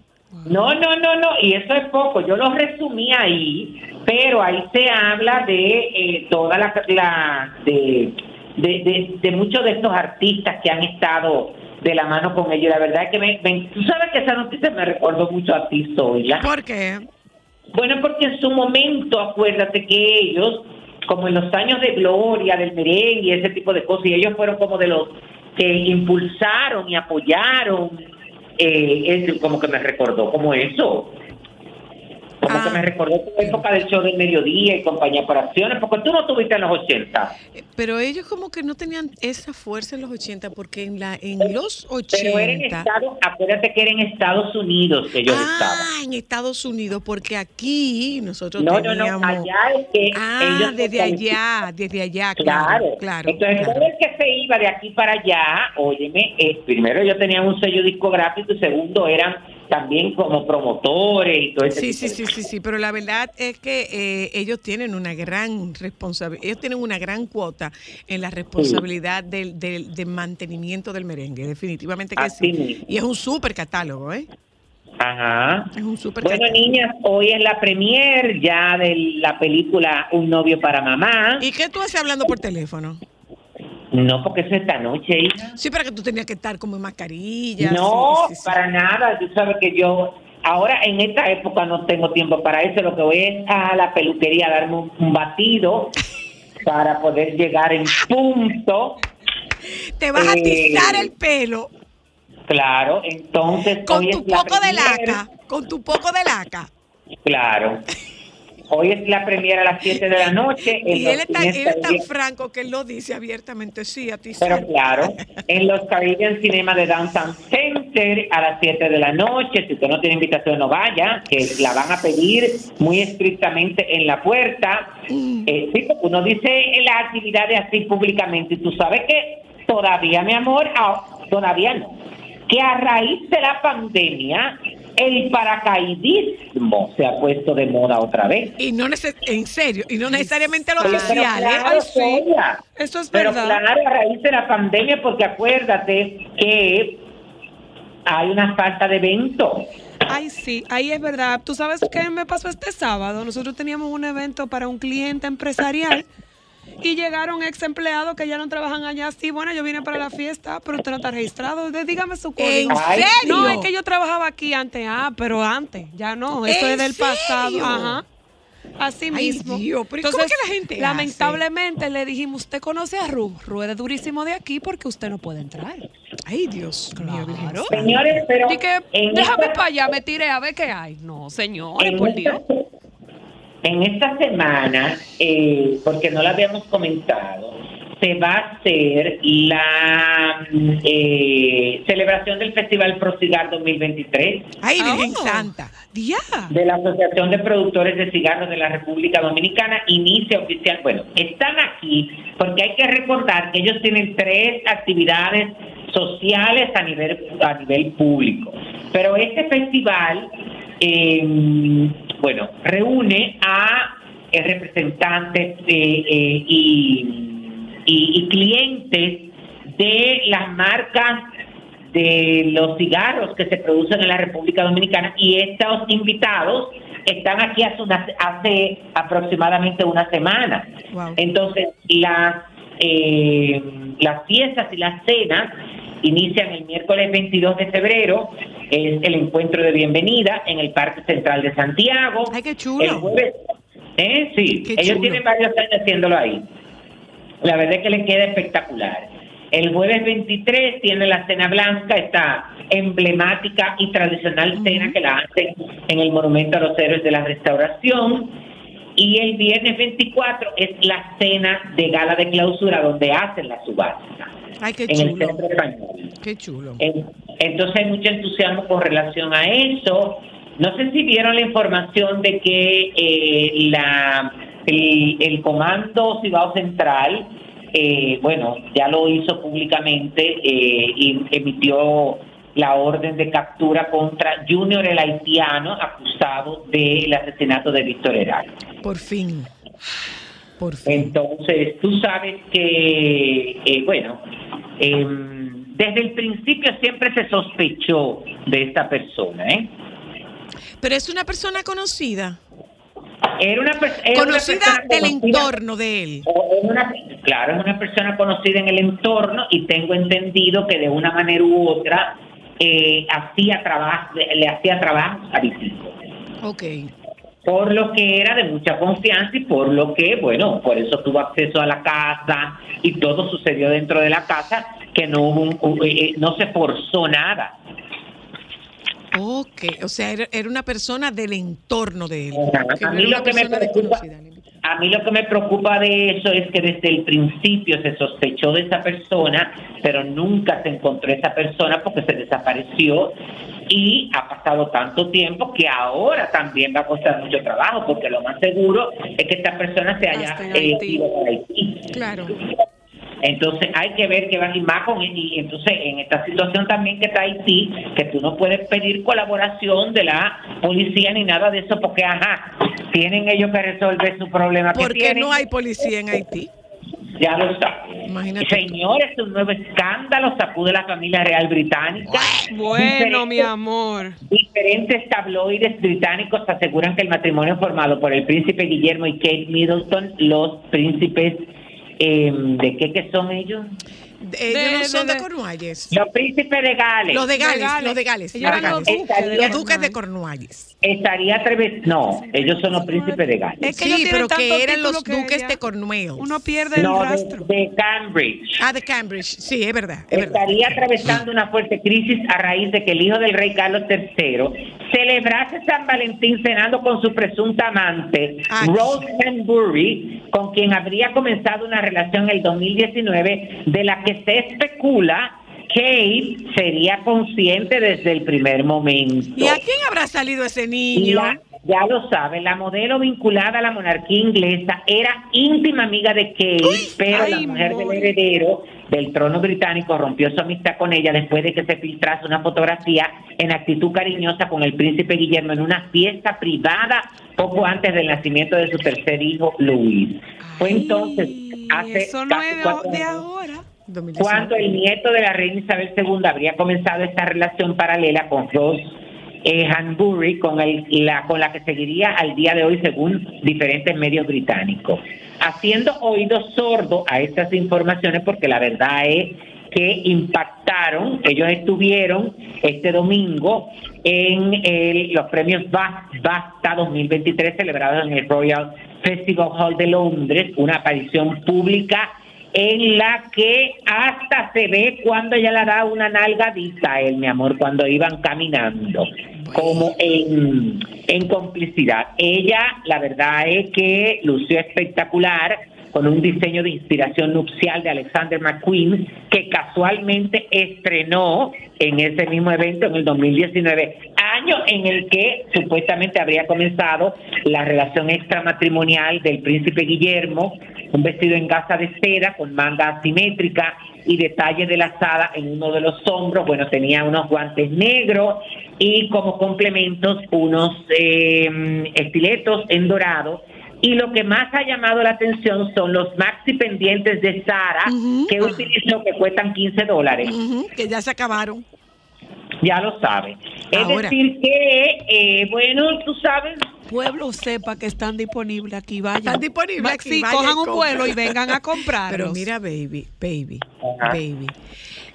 No, no, no, no, y eso es poco, yo lo resumí ahí, pero ahí se habla de eh, toda la, la- de, de, de, de muchos de estos artistas que han estado de la mano con ellos. La verdad es que me, me- tú sabes que esa noticia me recordó mucho a ti, Zoila. ¿Por qué? Bueno, porque en su momento, acuérdate que ellos, como en los años de gloria del merengue y ese tipo de cosas, y ellos fueron como de los que impulsaron y apoyaron, eh, es como que me recordó como eso. Como Ah. que me recordó tu época del show del mediodía y compañía por acciones, porque tú no tuviste en los 80. Eh, Pero ellos como que no tenían esa fuerza en los 80, porque en la en los Pero en 80... Estados, acuérdate que era en Estados Unidos que ellos estaban. Ah, en Estados Unidos, porque aquí nosotros No, no, teníamos... no, allá es que Ah, ellos desde allá, desde allá, Claro, claro, claro. Entonces, claro. todo el que se iba de aquí para allá, óyeme, eh, primero ellos tenían un sello discográfico y segundo eran también como promotores y todo ese Sí, sí, sí, sí, sí, pero la verdad es que eh, ellos tienen una gran responsabilidad, ellos tienen una gran cuota en la responsabilidad del, del, del mantenimiento del merengue, definitivamente que Así sí. mismo. Y es un súper catálogo, ¿eh? Ajá. Es un súper Bueno, catálogo. niñas, hoy es la premier ya de la película Un novio para mamá. ¿Y qué tú haces hablando por teléfono? No, porque eso es esta noche, hija. Sí, pero que tú tenías que estar como en mascarilla. No, sí, sí, sí. para nada. Tú sabes que yo ahora en esta época no tengo tiempo para eso. Lo que voy es a la peluquería a darme un, un batido [LAUGHS] para poder llegar en punto. Te vas a Eh, tizar el pelo Claro, entonces con tu la poco de laca, con tu poco de laca. Claro. [LAUGHS] Hoy es la premiera a las 7 de la noche. [LAUGHS] Y él está, él es tan franco que él lo dice abiertamente, sí, a ti sí. Pero claro, [LAUGHS] en los Caribbean Cinema de Downtown Center a las 7 de la noche. Si usted no tiene invitación, no vaya, que la van a pedir muy estrictamente en la puerta. Eh, sí, porque uno dice las actividades así públicamente y tú sabes que todavía, mi amor, ah, todavía no. Que a raíz de la pandemia, el paracaidismo se ha puesto de moda otra vez. Y no neces- en serio, y no necesariamente los Pero oficiales. claro, Ay, sí. Sonia. Eso es Pero verdad. claro, a raíz de la pandemia, porque acuérdate que hay una falta de evento. Ay, sí, ahí es verdad. ¿Tú sabes qué me pasó este sábado? Nosotros teníamos un evento para un cliente empresarial y llegaron ex empleados que ya no trabajan allá. Sí, bueno, yo vine para la fiesta, pero usted no está registrado. Dígame su ¿En código. Ay, serio? No, es que yo trabajaba aquí antes. Ah, pero antes, ya no. Eso ¿En es del pasado. Ajá. Así Ay, mismo. Dios, pero ¿y cómo que la gente hace? lamentablemente le dijimos, ¿usted conoce a Ru? Ru es durísimo de aquí porque usted no puede entrar. Ay, Dios mío. Claro. Santa. Señores, pero Y que en déjame esta- para allá, me tiré a ver qué hay. No, señores, en por esta- Dios. En esta semana, eh, porque no la habíamos comentado, se va a hacer la mm, eh, celebración del Festival Procigar 2023 Ay, Virgen Oh. Santa. Día. de la Asociación de Productores de Cigarros de la República Dominicana inicia oficial. Bueno, están aquí porque hay que recordar que ellos tienen tres actividades sociales a nivel a nivel público. Pero este festival, eh, bueno, reúne a eh, representantes eh, eh, y, y- y clientes de las marcas de los cigarros que se producen en la República Dominicana y estos invitados están aquí hace, una- hace aproximadamente una semana. Wow. Entonces, las, eh, las fiestas y las cenas inician el miércoles 22 de febrero, es el encuentro de bienvenida en el Parque Central de Santiago. Ay, qué chulo. El jueves, ¿eh? Sí, Qué ellos chulo. tienen varios años haciéndolo ahí. La verdad es que le queda espectacular. El jueves 23 tiene la cena blanca, esta emblemática y tradicional cena que la hacen en el Monumento a los Héroes de la Restauración. Y el viernes 24 es la cena de gala de clausura donde hacen la subasta Ay, qué en el. Centro Español. Qué chulo. En- Entonces hay mucho entusiasmo con relación a eso. No sé si vieron la información de que eh, la, el, el Comando Cibao Central, eh, bueno, ya lo hizo públicamente eh, y emitió la orden de captura contra Junior el haitiano acusado del asesinato de Víctor Heral. Por fin. Por fin. Entonces, tú sabes que, eh, bueno, em, desde el principio siempre se sospechó de esta persona, ¿eh? Pero es una persona conocida. Era una, Conocida persona del conocida- entorno de él. una- claro, es una persona conocida en el entorno y tengo entendido que de una manera u otra eh, hacía trabajo, le, hacía trabajo a Vitico. Ok. Por lo que era de mucha confianza y por lo que, bueno, por eso tuvo acceso a la casa y todo sucedió dentro de la casa, que no hubo eh, eh, no se forzó nada. Ok. O sea, era, era una persona del entorno de él. A mí lo que me preocupa, a mí lo que me preocupa de eso es que desde el principio se sospechó de esa persona, pero nunca se encontró esa persona porque se desapareció y ha pasado tanto tiempo que ahora también va a costar mucho trabajo porque lo más seguro es que esta persona se haya eh, ido para Haití. Claro. Entonces hay que ver que van y más con y entonces en esta situación también que está Haití, que tú no puedes pedir colaboración de la policía ni nada de eso porque ajá, tienen ellos que resolver su problema que Porque no hay policía en Haití. Ya lo saben. Imagínate tú. Señores, un nuevo escándalo sacude la familia real británica. Bueno, mi amor. Diferentes tabloides británicos aseguran que el matrimonio formado por el príncipe Guillermo y Kate Middleton, los príncipes, eh, ¿de qué que son ellos? Ellos De- no de- son de, de- Cornualles. Los príncipes de Gales. Los de Gales, Gales. los de Gales. Ellos los Gales. duques de Los duques de Cornualles. Estaría atrevido. No, ellos son los príncipes de Gales. Es que sí, pero que eran los que duques de Cornualles. Uno pierde el No, de, rastro. de Cambridge. Ah, de Cambridge. Sí, es verdad. Es verdad. Estaría atravesando una fuerte crisis a raíz de que el hijo del rey Carlos III celebrase San Valentín cenando con su presunta amante, Ay. Rose Hanbury, con quien habría comenzado una relación en el 2019 de la que se especula Kate sería consciente desde el primer momento. ¿Y a quién habrá salido ese niño? La- ya lo sabe, la modelo vinculada a la monarquía inglesa era íntima amiga de Kate, pero la mujer del heredero del trono británico rompió su amistad con ella después de que se filtrase una fotografía en actitud cariñosa con el príncipe Guillermo en una fiesta privada poco antes del nacimiento de su tercer hijo, Luis. Fue entonces, hace Eso no casi es de, cuatro de años, ahora. 2019. cuando el nieto de la reina Isabel II habría comenzado esta relación paralela con Rose eh, Hanbury, con, el, la, con la que seguiría al día de hoy según diferentes medios británicos, haciendo oídos sordos a estas informaciones porque la verdad es que impactaron, ellos estuvieron este domingo en el- los premios Ba- BAFTA 2023 celebrados en el Royal Festival Hall de Londres, una aparición pública en la que hasta se ve cuando ella le da una nalgadita a él, mi amor, cuando iban caminando, como en, en complicidad. Ella, la verdad es que lució espectacular con un diseño de inspiración nupcial de Alexander McQueen, que casualmente estrenó en ese mismo evento en el 2019, año en el que supuestamente habría comenzado la relación extramatrimonial del príncipe Guillermo, un vestido en gasa de seda con manga asimétrica y detalle de lazada en uno de los hombros, bueno, tenía unos guantes negros y como complementos unos eh, estiletos en dorado y lo que más ha llamado la atención son los maxi pendientes de Sara que utilizó que cuestan 15 dólares. Que ya se acabaron. Ya lo sabe. Es Ahora. decir que, eh, bueno, tú sabes, Pueblo sepa que están disponibles aquí, vayan. Están disponibles Va- aquí, vayan cojan un vuelo y vengan a [LAUGHS] comprarlos. Pero mira, baby, baby, Ajá. baby.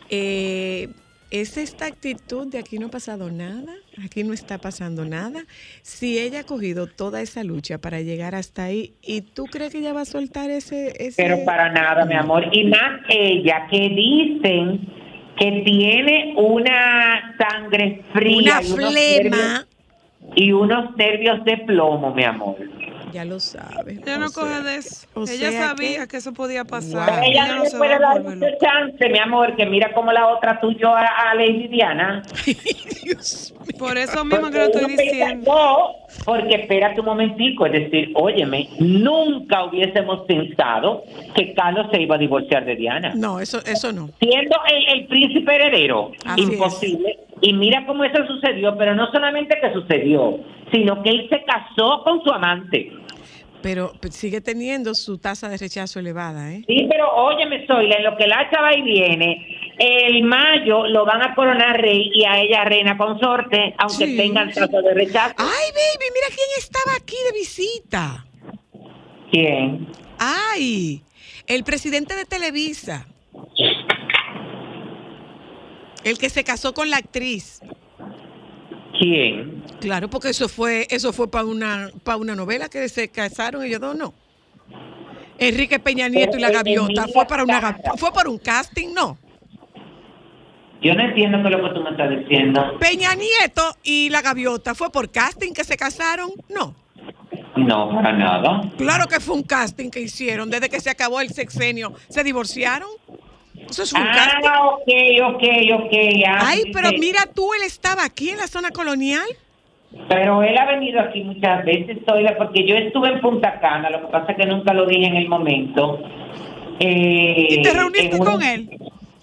Eh, ¿Es esta actitud de aquí no ha pasado nada? Aquí no está pasando nada. Si ella ha cogido toda esa lucha para llegar hasta ahí, ¿y tú crees que ella va a soltar ese... ese... pero para nada, mi amor. Y más ella que dicen que tiene una sangre fría Una y unos flema. nervios- y unos nervios de plomo, mi amor. Ya lo sabe. Ya no coge de eso. Ella sabía que- que, eso podía pasar. Wow. Ella no le se puede va dar mucho chance, mi amor, que mira como la otra tuyo a, a Lady Diana. [LAUGHS] Dios mío. Por eso mismo que lo estoy diciendo. No, porque espérate un momentico, es decir, óyeme, nunca hubiésemos pensado que Carlos se iba a divorciar de Diana. No, eso, eso no. Siendo el, el príncipe heredero, Así imposible. Y mira cómo eso sucedió, pero no solamente que sucedió, sino que él se casó con su amante. Pero pues, sigue teniendo su tasa de rechazo elevada, ¿eh? Sí, pero óyeme, Zoila, en lo que la chava y viene, el mayo lo van a coronar rey y a ella reina consorte, aunque Sí, tengan trato de rechazo. Ay, baby, mira quién estaba aquí de visita. ¿Quién? Ay, el presidente de Televisa. El que se casó con la actriz. ¿Quién? Claro, porque eso fue, eso fue para una, para una novela que se casaron ellos dos, no. Enrique Peña Nieto y la Pero, gaviota. Emilia Fue para una fue por un casting, no. Yo no entiendo qué es lo que tú me estás diciendo. Peña Nieto y la gaviota. ¿Fue por casting que se casaron? No. No, para nada. Claro que fue un casting que hicieron. Desde que se acabó el sexenio, ¿se divorciaron? Eso es un casting. Ah, ok, ok, ok. ah, Ay, pero mira tú, él estaba aquí en la zona colonial. Pero él ha venido aquí muchas veces, Zoila, porque yo estuve en Punta Cana, lo que pasa es que nunca lo dije en el momento. Eh, ¿Y te reuniste con él?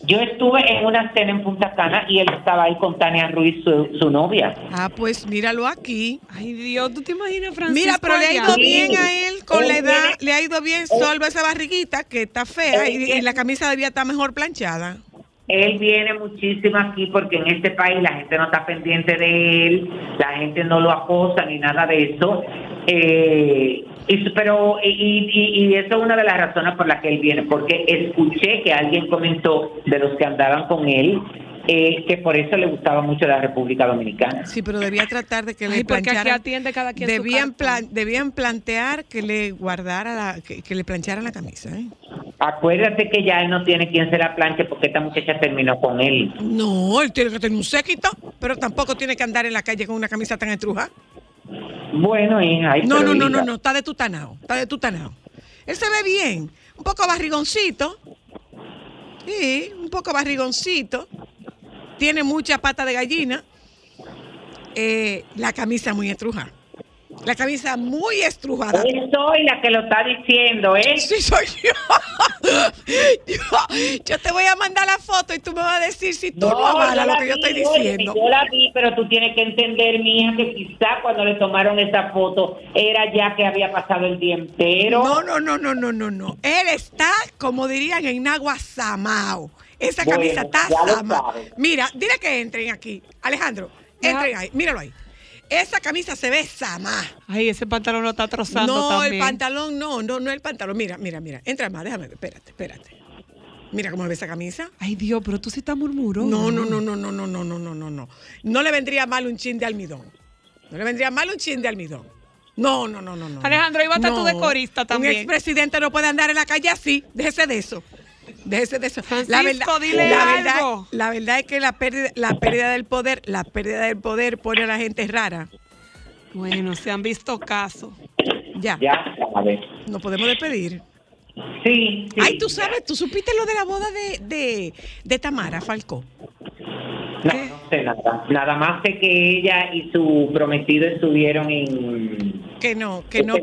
Yo estuve en una cena en Punta Cana y él estaba ahí con Tania Ruiz, su, su novia. Ah, pues míralo aquí. Ay, Dios, ¿tú te imaginas, Francisco? Mira, pero le ha ido Sí. bien a él con Él la edad, tiene- le ha ido bien, salva esa barriguita que está fea y, y la camisa debía estar mejor planchada. Él viene muchísimo aquí porque en este país la gente no está pendiente de él, la gente no lo acosa ni nada de eso. Eh, y, pero y, y, y eso es una de las razones por las que él viene, porque escuché que alguien comentó de los que andaban con él eh, que por eso le gustaba mucho la República Dominicana. Sí, pero debía tratar de que le aquí plancharan. atiende cada quien Debían, plan- debían plantear que le guardara la, que, que le plancharan la camisa. ¿eh? Acuérdate que ya él no tiene quien se la planche porque esta muchacha terminó con él. No, él tiene que tener un séquito, pero tampoco tiene que andar en la calle con una camisa tan estrujada. Bueno, hija, ay, No, no, no, no, no, está de tutanao, está de tutanao. Él se ve bien, un poco barrigoncito. Sí, un poco barrigoncito. Tiene mucha pata de gallina. Eh, la camisa muy estrujada. La camisa muy estrujada. Él soy la que lo está diciendo, ¿eh? Sí, soy yo. [LAUGHS] yo. yo te voy a mandar la foto y tú me vas a decir si tú no, yo avalas lo que yo vi, estoy oye, diciendo. Yo la vi, pero tú tienes que entender, mi hija, que quizá cuando le tomaron esa foto era ya que había pasado el día entero. No, no, no, no, no, no, no. Él está, como dirían en Nagua, samao. Esa Bueno, camisa está samao. Mira, dile que entren aquí. Alejandro, entren ahí, míralo ahí. Esa camisa se ve samá. Ay, ese pantalón lo está trozando No, también. el pantalón, no, no, no el pantalón. Mira, mira, mira. Entra más, déjame. Espérate, espérate. Mira cómo ve esa camisa. Ay, Dios, pero tú sí estás murmurando. No, no, no, no, no, no, no, no, no, no, no. No le vendría mal un chin de almidón. No le vendría mal un chin de almidón. No, no, no, no, no. Alejandro, ahí va a estar tu decorista también. Un expresidente no puede andar en la calle así. Déjese de eso. Déjese de eso. Francisco, dile la verdad, algo. la verdad es que la pérdida, la pérdida del poder, la pérdida del poder pone a la gente rara. Bueno, se han visto casos. Ya. Ya sabes. Nos podemos despedir. Sí, sí. Ay, tú sabes, tú supiste lo de la boda de, de, de Tamara Falcó. No, no sé nada. Nada más sé que ella y su prometido estuvieron en... que no que no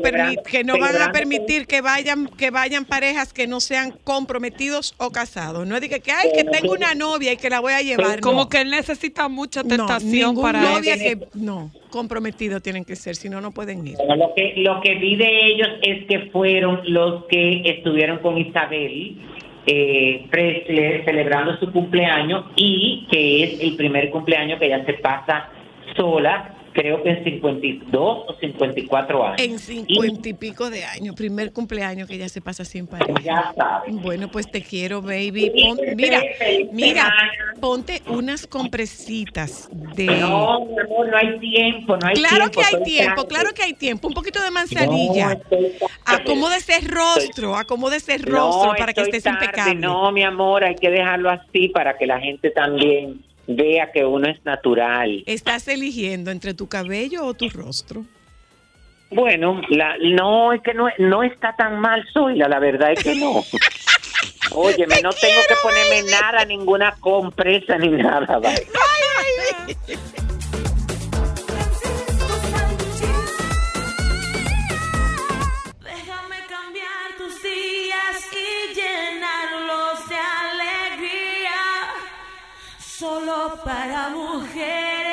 que no van a permitir que vayan que vayan parejas que no sean comprometidos o casados no es de que, que ay que tengo una novia y que la voy a llevar Como no. que él necesita mucha tentación para novia eso. que no comprometidos tienen que ser si no no pueden ir. Lo que lo que vi de ellos es que fueron los que estuvieron con Isabel eh, Presley celebrando su cumpleaños y que es el primer cumpleaños que ella se pasa sola, creo que en 52 o 54 años. en cincuenta y pico de años primer cumpleaños que ella se pasa sin Y pareja ya sabes. bueno, pues te quiero, baby. Pon- mira, mira, ponte unas compresitas de. No, mi amor, no hay tiempo, no hay Claro tiempo. que hay tiempo, claro que hay tiempo. Un poquito de manzanilla. No. Acomódese el rostro, acomódese el rostro No, para que estés tarde. impecable. No, mi amor, hay que dejarlo así para que la gente también vea que uno es natural. Estás eligiendo entre tu cabello o tu rostro. Bueno, la, no es que no, no está tan mal Zoila, la verdad es que no. [LAUGHS] Óyeme, no tengo que ponerme nada, ninguna compresa ni nada. vaya. Solo para mujeres.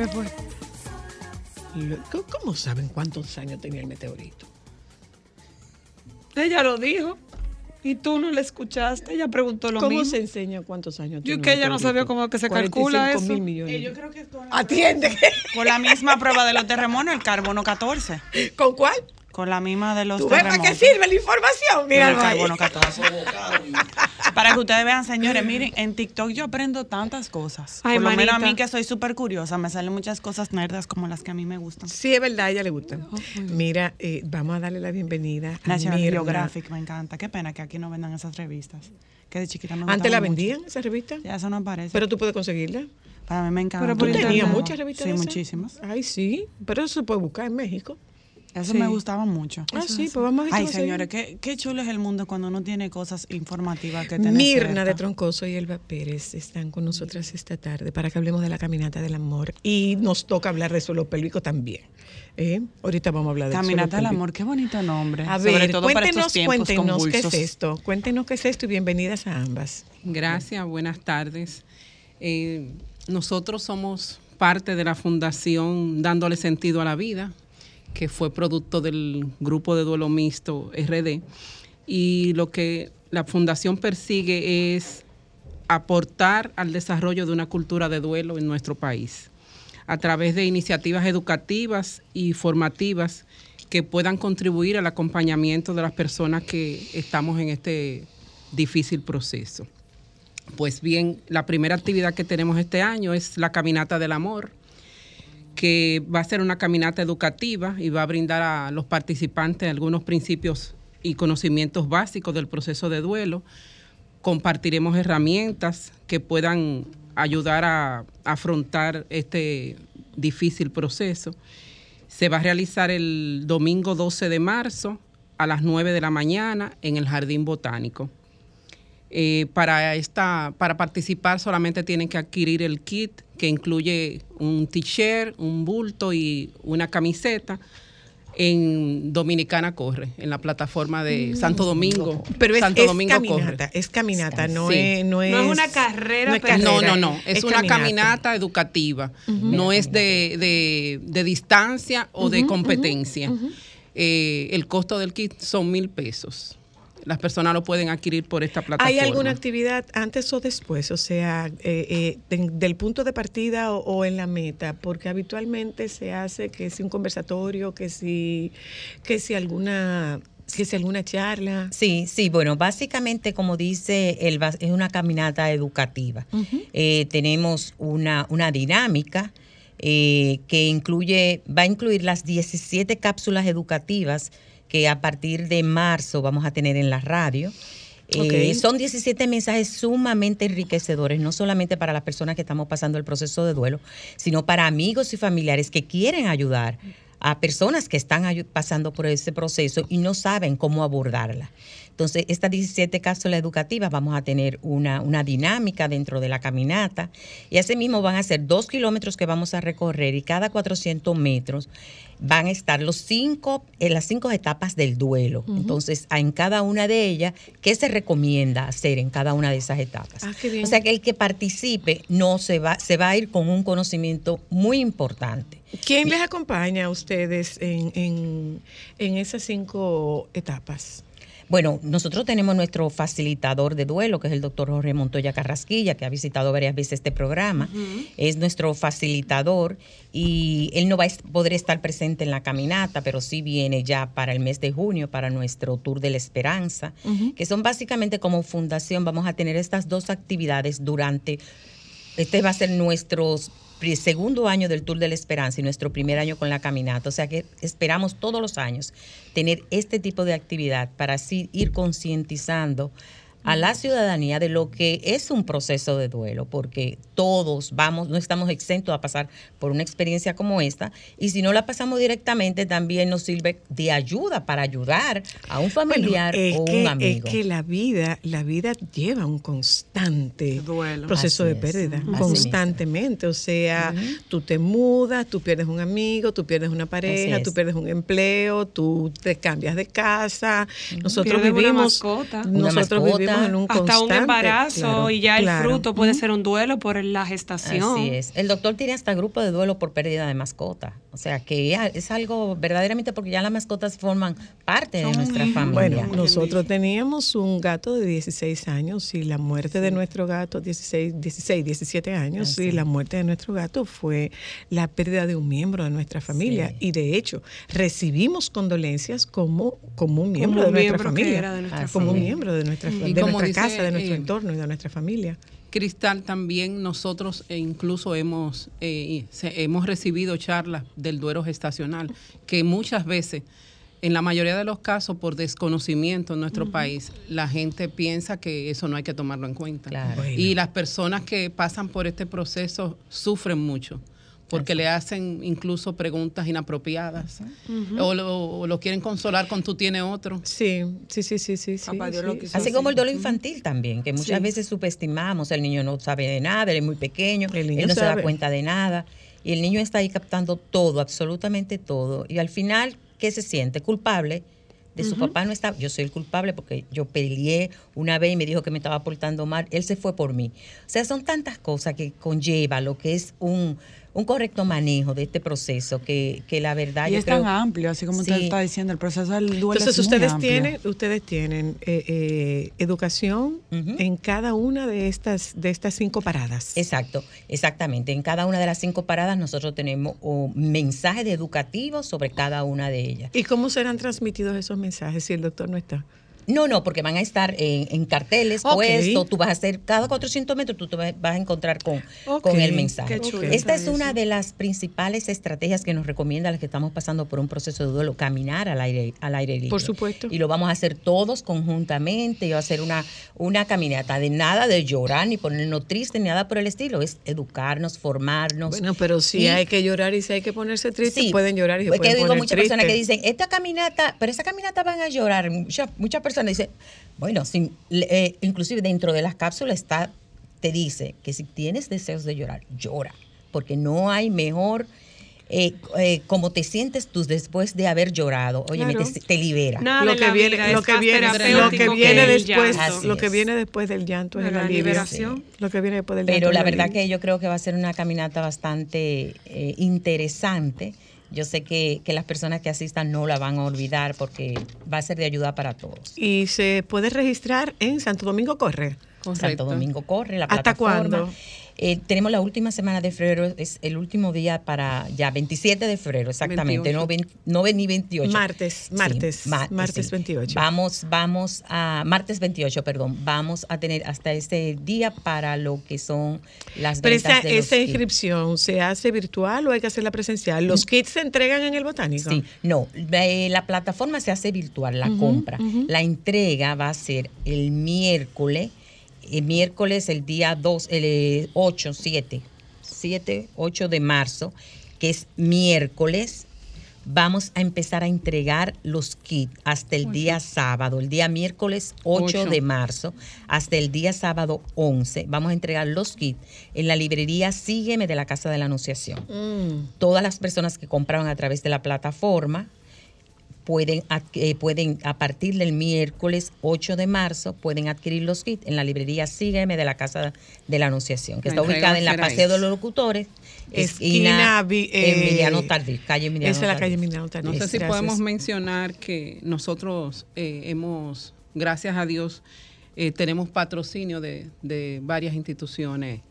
¿Qué fue? Lo- ¿Cómo- ¿Cómo saben cuántos años tenía el meteorito? Ella lo dijo. Y tú no la escuchaste. Ella preguntó lo ¿Cómo mismo. se enseña cuántos años Yo tiene que un ella no sabía cómo que se 45 calcula eso. mil millones. Eh, yo creo que con, Atiende. con la misma prueba de los terremotos, el carbono 14. ¿Con cuál? Con la misma de los ¿Tú ves para terremotos. qué sirve la información? Con el carbono 14. [LAUGHS] Para que ustedes vean, señores, miren, en TikTok yo aprendo tantas cosas. Ay, Por lo menos a mí que soy súper curiosa, me salen muchas cosas nerdas como las que a mí me gustan. Sí, es verdad, a ella le gusta. Mira, eh, vamos a darle la bienvenida a National. Geographic, me encanta. Qué pena que aquí no vendan esas revistas. Que de chiquita me ¿Antes la gustaban mucho. vendían esa revista? Ya eso no aparece. Pero tú puedes conseguirla. Para mí me encanta. Pero ¿Tú tenías muchas revistas Sí, de esas? muchísimas. Ay, sí, pero eso se puede buscar en México. Eso Sí. me gustaba mucho. Ah, sí, pues vamos a Ay, señores, qué, qué chulo es el mundo cuando uno tiene cosas informativas que tener Mirna de. Troncoso y Elba Pérez están con nosotras esta tarde para que hablemos de la caminata del amor. Y nos toca hablar de suelo pélvico también. ¿eh? Ahorita vamos a hablar de Caminata del amor, qué bonito nombre. A Sobre ver, todo para cuéntenos, estos tiempos cuéntenos qué es esto. Cuéntenos qué es esto y bienvenidas a ambas. Gracias, buenas tardes. Eh, nosotros somos parte de la Fundación Dándole Sentido a la Vida, que fue producto del grupo de duelo mixto RD. Y lo que la Fundación persigue es aportar al desarrollo de una cultura de duelo en nuestro país, a través de iniciativas educativas y formativas que puedan contribuir al acompañamiento de las personas que estamos en este difícil proceso. Pues bien, la primera actividad que tenemos este año es la Caminata del Amor, que va a ser una caminata educativa y va a brindar a los participantes algunos principios y conocimientos básicos del proceso de duelo. Compartiremos herramientas que puedan ayudar a afrontar este difícil proceso. Se va a realizar el domingo 12 de marzo a las 9 de la mañana en el Jardín Botánico. Eh, para, esta, para participar solamente tienen que adquirir el kit que incluye un t-shirt, un bulto y una camiseta en Dominicana Corre, en la plataforma de Santo Domingo. Mm. Pero es, Santo es Domingo caminata, Corre. es caminata, no, Sí. es, no, es, No es una carrera, no es No, no, no. Es, una caminata, educativa. No es de, de- de distancia o de competencia. Eh, el costo del kit son mil pesos. Las personas lo pueden adquirir por esta plataforma. ¿Hay alguna actividad antes o después? O sea, eh, eh, de- del punto de partida o, o en la meta, porque habitualmente se hace que si un conversatorio, que si, que si alguna, que si alguna charla. Sí, sí, bueno, básicamente como dice Elba, es una caminata educativa. Eh, tenemos una, una dinámica eh, que incluye, va a incluir las 17 cápsulas educativas que a partir de marzo vamos a tener en la radio. Eh. Son 17 mensajes sumamente enriquecedores, no solamente para las personas que estamos pasando el proceso de duelo, sino para amigos y familiares que quieren ayudar a personas que están pasando por ese proceso y no saben cómo abordarla. Entonces, estas 17 cápsulas educativas vamos a tener una, una dinámica dentro de la caminata y asimismo van a ser dos kilómetros que vamos a recorrer y cada 400 metros van a estar los cinco, en las cinco etapas del duelo. Entonces, en cada una de ellas, ¿qué se recomienda hacer en cada una de esas etapas? Ah, qué bien. O sea, que el que participe no se va, se va a ir con un conocimiento muy importante. ¿Quién les acompaña a ustedes en, en, en esas cinco etapas? Bueno, nosotros tenemos nuestro facilitador de duelo, que es el doctor Jorge Montoya Carrasquilla, que ha visitado varias veces este programa. Es nuestro facilitador y él no va a poder estar presente en la caminata, pero sí viene ya para el mes de junio, para nuestro Tour de la Esperanza, que son básicamente como fundación. Vamos a tener estas dos actividades durante este va a ser nuestro pri- segundo año del Tour de la Esperanza y nuestro primer año con la caminata. O sea que esperamos todos los años tener este tipo de actividad para así ir concientizando a la ciudadanía de lo que es un proceso de duelo, porque todos vamos, no estamos exentos a pasar por una experiencia como esta, y si no la pasamos directamente, también nos sirve de ayuda para ayudar a un familiar Bueno, o que, un amigo. Es que la vida, la vida lleva un constante proceso Así de es. pérdida, constantemente. O sea, tú te mudas, tú pierdes un amigo, tú pierdes una pareja, tú es. pierdes un empleo, tú te cambias de casa. Nosotros Pierdes una vivimos, mascota. nosotros vivimos en un Hasta un embarazo claro, y ya el fruto puede ser un duelo por la gestación. Así es. El doctor tiene hasta grupo de duelo por pérdida de mascota. O sea que es algo verdaderamente porque ya las mascotas forman parte de nuestra familia. Bueno, nosotros teníamos un gato de 16 años y la muerte de nuestro gato, 16, 16 17 años, y la muerte de nuestro gato fue la pérdida de un miembro de nuestra familia. Y de hecho, recibimos condolencias como, como un miembro de nuestra miembro que familia. era de nuestra como un familia. miembro de nuestra, Y de como nuestra dice, casa, de nuestro eh, entorno y de nuestra familia. Cristal, también nosotros eh, incluso hemos, eh, se- hemos recibido charlas del duelo gestacional, que muchas veces, en la mayoría de los casos, por desconocimiento en nuestro país, la gente piensa que eso no hay que tomarlo en cuenta. Claro. Y las personas que pasan por este proceso sufren mucho. Porque le hacen incluso preguntas inapropiadas. O, lo, o lo quieren consolar con tú tienes otro. Sí, sí, sí, sí, sí. sí, sí. Así como el duelo infantil también, que muchas Sí. veces subestimamos, el niño no sabe de nada, él es muy pequeño, niño él no se da cuenta de nada, y el niño está ahí captando todo, absolutamente todo, y al final, ¿qué se siente? Culpable de su papá no está, yo soy el culpable porque yo peleé una vez y me dijo que me estaba portando mal, él se fue por mí. O sea, son tantas cosas que conlleva lo que es un, un correcto manejo de este proceso, que, que la verdad Y yo es creo- tan amplio, así como usted está diciendo, el proceso del duelo Entonces es muy ustedes amplio. tienen, ustedes tienen eh, eh, educación en cada una de estas, de estas cinco paradas. Exacto, exactamente. En cada una de las cinco paradas nosotros tenemos oh, mensajes educativos sobre cada una de ellas. ¿Y cómo serán transmitidos esos mensajes si el doctor no está? No, no, porque van a estar en, en carteles Ok. puestos. Tú vas a hacer cada 400 metros, tú te vas a encontrar con, Ok, con el mensaje. Esta es una de las principales estrategias que nos recomienda a las que estamos pasando por un proceso de duelo, caminar al aire, al aire libre. Por supuesto. Y lo vamos a hacer todos conjuntamente. Yo voy a hacer una, una caminata de nada de llorar ni ponernos tristes ni nada por el estilo. Es educarnos, formarnos. Bueno, pero si Y- hay que llorar y si hay que ponerse triste, Sí, pueden llorar y se es que digo muchas personas que dicen, esta caminata, pero esa caminata van a llorar. Muchas, muchas personas dicen, bueno, sin- le- eh, inclusive dentro de las cápsulas está, te dice que si tienes deseos de llorar, llora, porque no hay mejor eh, eh, como te sientes tú después de haber llorado. Oye, Claro. te, te libera. Nada lo que la viene, lo que viene, lo que viene después, llanto. lo que viene después del llanto es la liberación. Lo que viene después del llanto. Pero es la el verdad alivio. que yo creo que va a ser una caminata bastante eh, interesante. Yo sé que, que las personas que asistan no la van a olvidar porque va a ser de ayuda para todos. Y se puede registrar en Santo Domingo Corre. Santo Domingo corre, la ¿Hasta plataforma. cuándo? Eh, tenemos la última semana de febrero, es el último día para ya 27 de febrero, exactamente, no, 28. vein- no ve- ni 28. Martes, Sí, martes, ma- martes sí. 28. Vamos, vamos a, martes 28, perdón, vamos a tener hasta ese día para lo que son las Pero ventas esa, de los esa kits. inscripción se hace virtual o hay que hacerla presencial. ¿Los kits se entregan en el botánico? Sí, no, eh, la plataforma se hace virtual, la compra. La entrega va a ser el miércoles, el miércoles el día 2, el eh, 8, 7, 7, 8 de marzo, que es miércoles. Vamos a empezar a entregar los kits hasta el día sábado, el día miércoles 8 Ocho. de marzo, hasta el día sábado 11. Vamos a entregar los kits en la librería Sígueme de la Casa de la Anunciación Mm. todas las personas que compraron a través de la plataforma pueden, eh, pueden a partir del miércoles 8 de marzo, pueden adquirir los kits en la librería Sígueme de la Casa de la Anunciación, que está ubicada en la Paseo de los Locutores, Esquina Vi- eh, Emiliano Tardif, calle Emiliano Esa es la Tardif. calle Emiliano Tardif. No sé si Gracias. podemos mencionar que nosotros eh, hemos gracias a Dios, eh, tenemos patrocinio de, de varias instituciones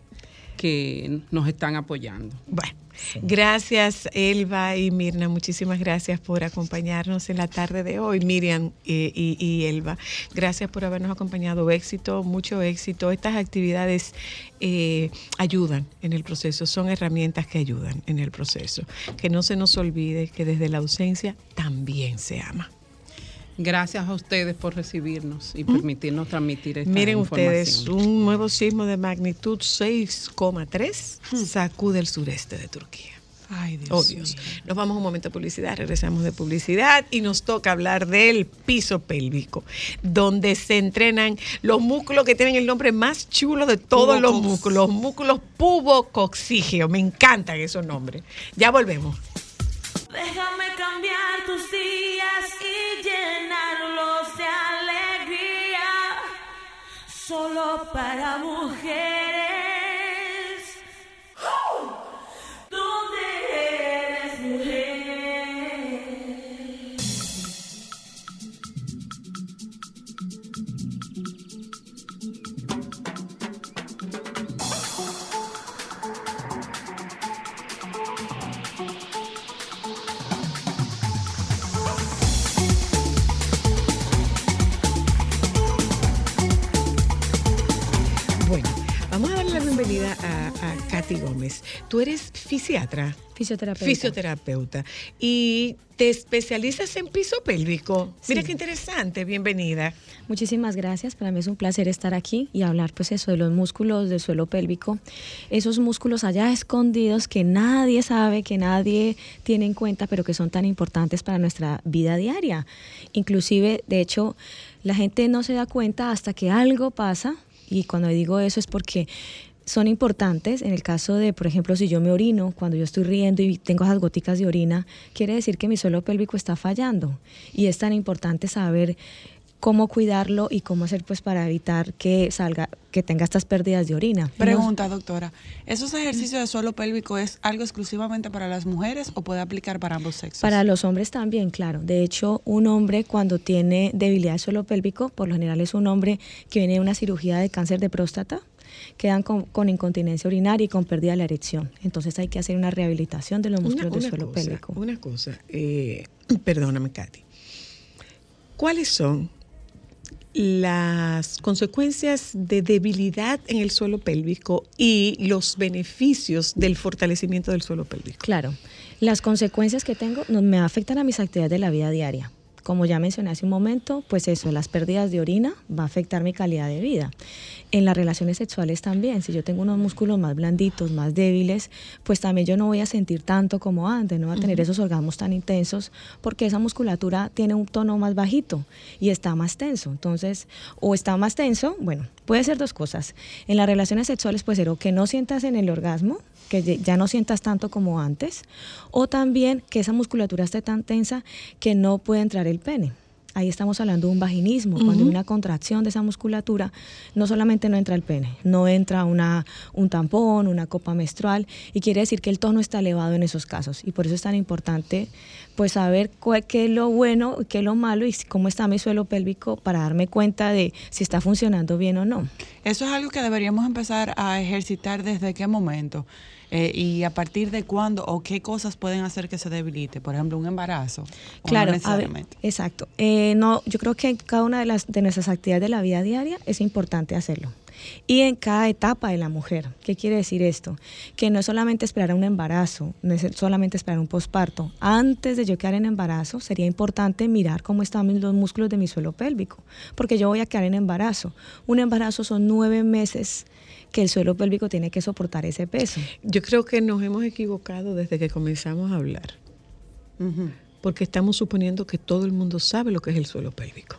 que nos están apoyando. Bueno, gracias Elba y Mirna, muchísimas gracias por acompañarnos en la tarde de hoy, Miriam eh, y, Elba. Gracias por habernos acompañado, éxito, mucho éxito. Estas actividades eh, ayudan en el proceso, son herramientas que ayudan en el proceso. Que no se nos olvide que desde la ausencia también se ama. Gracias a ustedes por recibirnos y permitirnos transmitir esta Miren información. ustedes, un nuevo sismo de magnitud 6,3 sacude el sureste de Turquía. Ay, Dios. Oh Dios. Nos vamos a un momento de publicidad, regresamos de publicidad y nos toca hablar del piso pélvico, donde se entrenan los músculos que tienen el nombre más chulo de todos los músculos, los músculos pubocoxígeo. Me encantan esos nombres. Ya volvemos. Déjame cambiar tus llenarlos de alegría. Solo para mujeres. A, a Katy Gómez. Tú eres fisiatra. Fisioterapeuta. Fisioterapeuta. Y te especializas en piso pélvico. Mira qué interesante. Bienvenida. Muchísimas gracias. Para mí es un placer estar aquí y hablar pues eso de los músculos del suelo pélvico. Esos músculos allá escondidos que nadie sabe, que nadie tiene en cuenta, pero que son tan importantes para nuestra vida diaria. Inclusive, de hecho, la gente no se da cuenta hasta que algo pasa y cuando digo eso es porque son importantes. En el caso de, por ejemplo, si yo me orino, cuando yo estoy riendo y tengo esas goticas de orina, quiere decir que mi suelo pélvico está fallando. Y es tan importante saber cómo cuidarlo y cómo hacer pues para evitar que salga, que tenga estas pérdidas de orina. Pregunta, doctora. ¿Esos ejercicios de suelo pélvico es algo exclusivamente para las mujeres o puede aplicar para ambos sexos? Para los hombres también, claro. De hecho, un hombre cuando tiene debilidad del suelo pélvico, por lo general es un hombre que viene de una cirugía de cáncer de próstata, quedan con, con incontinencia urinaria y con pérdida de la erección. Entonces hay que hacer una rehabilitación de los músculos del suelo cosa, pélvico. Una cosa, eh, [CLEARS THROAT] perdóname, Katy. ¿Cuáles son las consecuencias de debilidad en el suelo pélvico y los beneficios del fortalecimiento del suelo pélvico? Claro, las consecuencias que tengo me afectan a mis actividades de la vida diaria. Como ya mencioné hace un momento, pues eso, las pérdidas de orina va a afectar mi calidad de vida. En las relaciones sexuales también, si yo tengo unos músculos más blanditos, más débiles, pues también yo no voy a sentir tanto como antes, no voy a tener esos orgasmos tan intensos, porque esa musculatura tiene un tono más bajito y está más tenso. Entonces, o está más tenso, bueno, puede ser dos cosas. En las relaciones sexuales puede ser o que no sientas en el orgasmo, que ya no sientas tanto como antes, o también que esa musculatura esté tan tensa que no puede entrar el pene. Ahí estamos hablando de un vaginismo, cuando hay una contracción de esa musculatura, no solamente no entra el pene, no entra una, un tampón, una copa menstrual, y quiere decir que el tono está elevado en esos casos. Y por eso es tan importante pues saber qué es lo bueno, qué es lo malo y cómo está mi suelo pélvico para darme cuenta de si está funcionando bien o no. Eso es algo que deberíamos empezar a ejercitar desde qué momento Eh, y a partir de cuándo o qué cosas pueden hacer que se debilite. Por ejemplo, un embarazo. no Claro, ver, necesariamente. exacto. Eh, no, yo creo que en cada una de las de nuestras actividades de la vida diaria es importante hacerlo. Y en cada etapa de la mujer. ¿Qué quiere decir esto? Que no es solamente esperar a un embarazo, no es solamente esperar un posparto. Antes de yo quedar en embarazo, sería importante mirar cómo están mis- los músculos de mi suelo pélvico, porque yo voy a quedar en embarazo. Un embarazo son nueve meses que el suelo pélvico tiene que soportar ese peso. Yo creo que nos hemos equivocado desde que comenzamos a hablar, porque estamos suponiendo que todo el mundo sabe lo que es el suelo pélvico.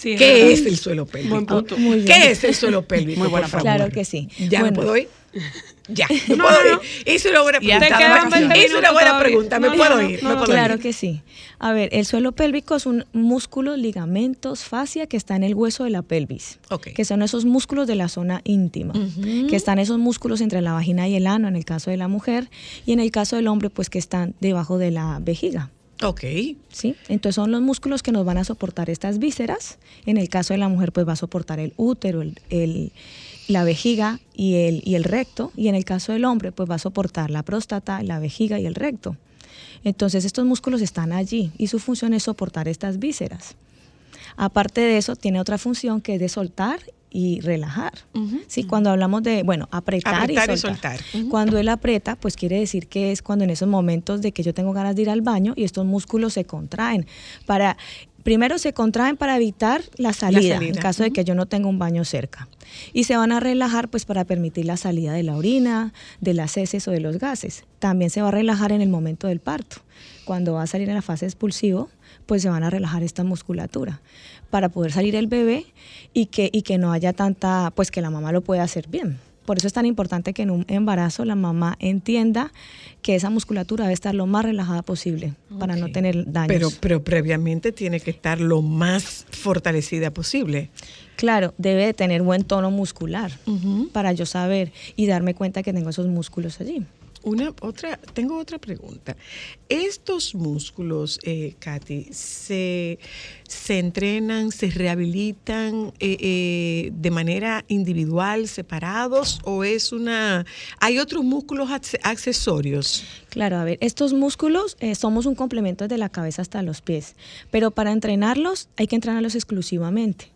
Sí, ¿Qué verdad. es el suelo pélvico? ¿Qué es el suelo pélvico? Muy buena favor? Claro que sí. ¿Ya Bueno. me puedo ir? Ya, [LAUGHS] me No, puedo no, ir. Hice una buena pregunta. te quedan 20 Hice una buena pregunta. ¿Me No, puedo no, ir? no, ¿Me puedo Claro ir? que sí. A ver, el suelo pélvico es un músculo, ligamentos, fascia que está en el hueso de la pelvis, Ok. que son esos músculos de la zona íntima, que están esos músculos entre la vagina y el ano en el caso de la mujer y en el caso del hombre pues que están debajo de la vejiga. Ok. ¿sí? Entonces son los músculos que nos van a soportar estas vísceras. En el caso de la mujer, pues va a soportar el útero, el, el- la vejiga y el, y el recto. Y en el caso del hombre, pues va a soportar la próstata, la vejiga y el recto. Entonces estos músculos están allí y su función es soportar estas vísceras. Aparte de eso, tiene otra función que es de soltar y relajar. ¿sí? Cuando hablamos de, bueno, apretar, Apretar y y soltar. Cuando él aprieta, pues quiere decir que es cuando en esos momentos de que yo tengo ganas de ir al baño y estos músculos se contraen. Para, primero se contraen para evitar la salida, en salida. caso de que yo no tenga un baño cerca. Y se van a relajar pues para permitir la salida de la orina, de las heces o de los gases. También se va a relajar en el momento del parto. Cuando va a salir en la fase expulsivo, pues se van a relajar esta musculatura para poder salir el bebé y que, y que no haya tanta, pues que la mamá lo pueda hacer bien. Por eso es tan importante que en un embarazo la mamá entienda que esa musculatura debe estar lo más relajada posible para no tener daños. Pero, pero previamente tiene que estar lo más fortalecida posible. Claro, debe de tener buen tono muscular para yo saber y darme cuenta que tengo esos músculos allí. Una otra, tengo otra pregunta. Estos músculos, eh, Katy, se, se entrenan, se rehabilitan eh, eh, de manera individual, separados, o es una, hay otros músculos acce- accesorios. Claro, a ver, estos músculos eh, somos un complemento desde la cabeza hasta los pies, pero para entrenarlos hay que entrenarlos exclusivamente.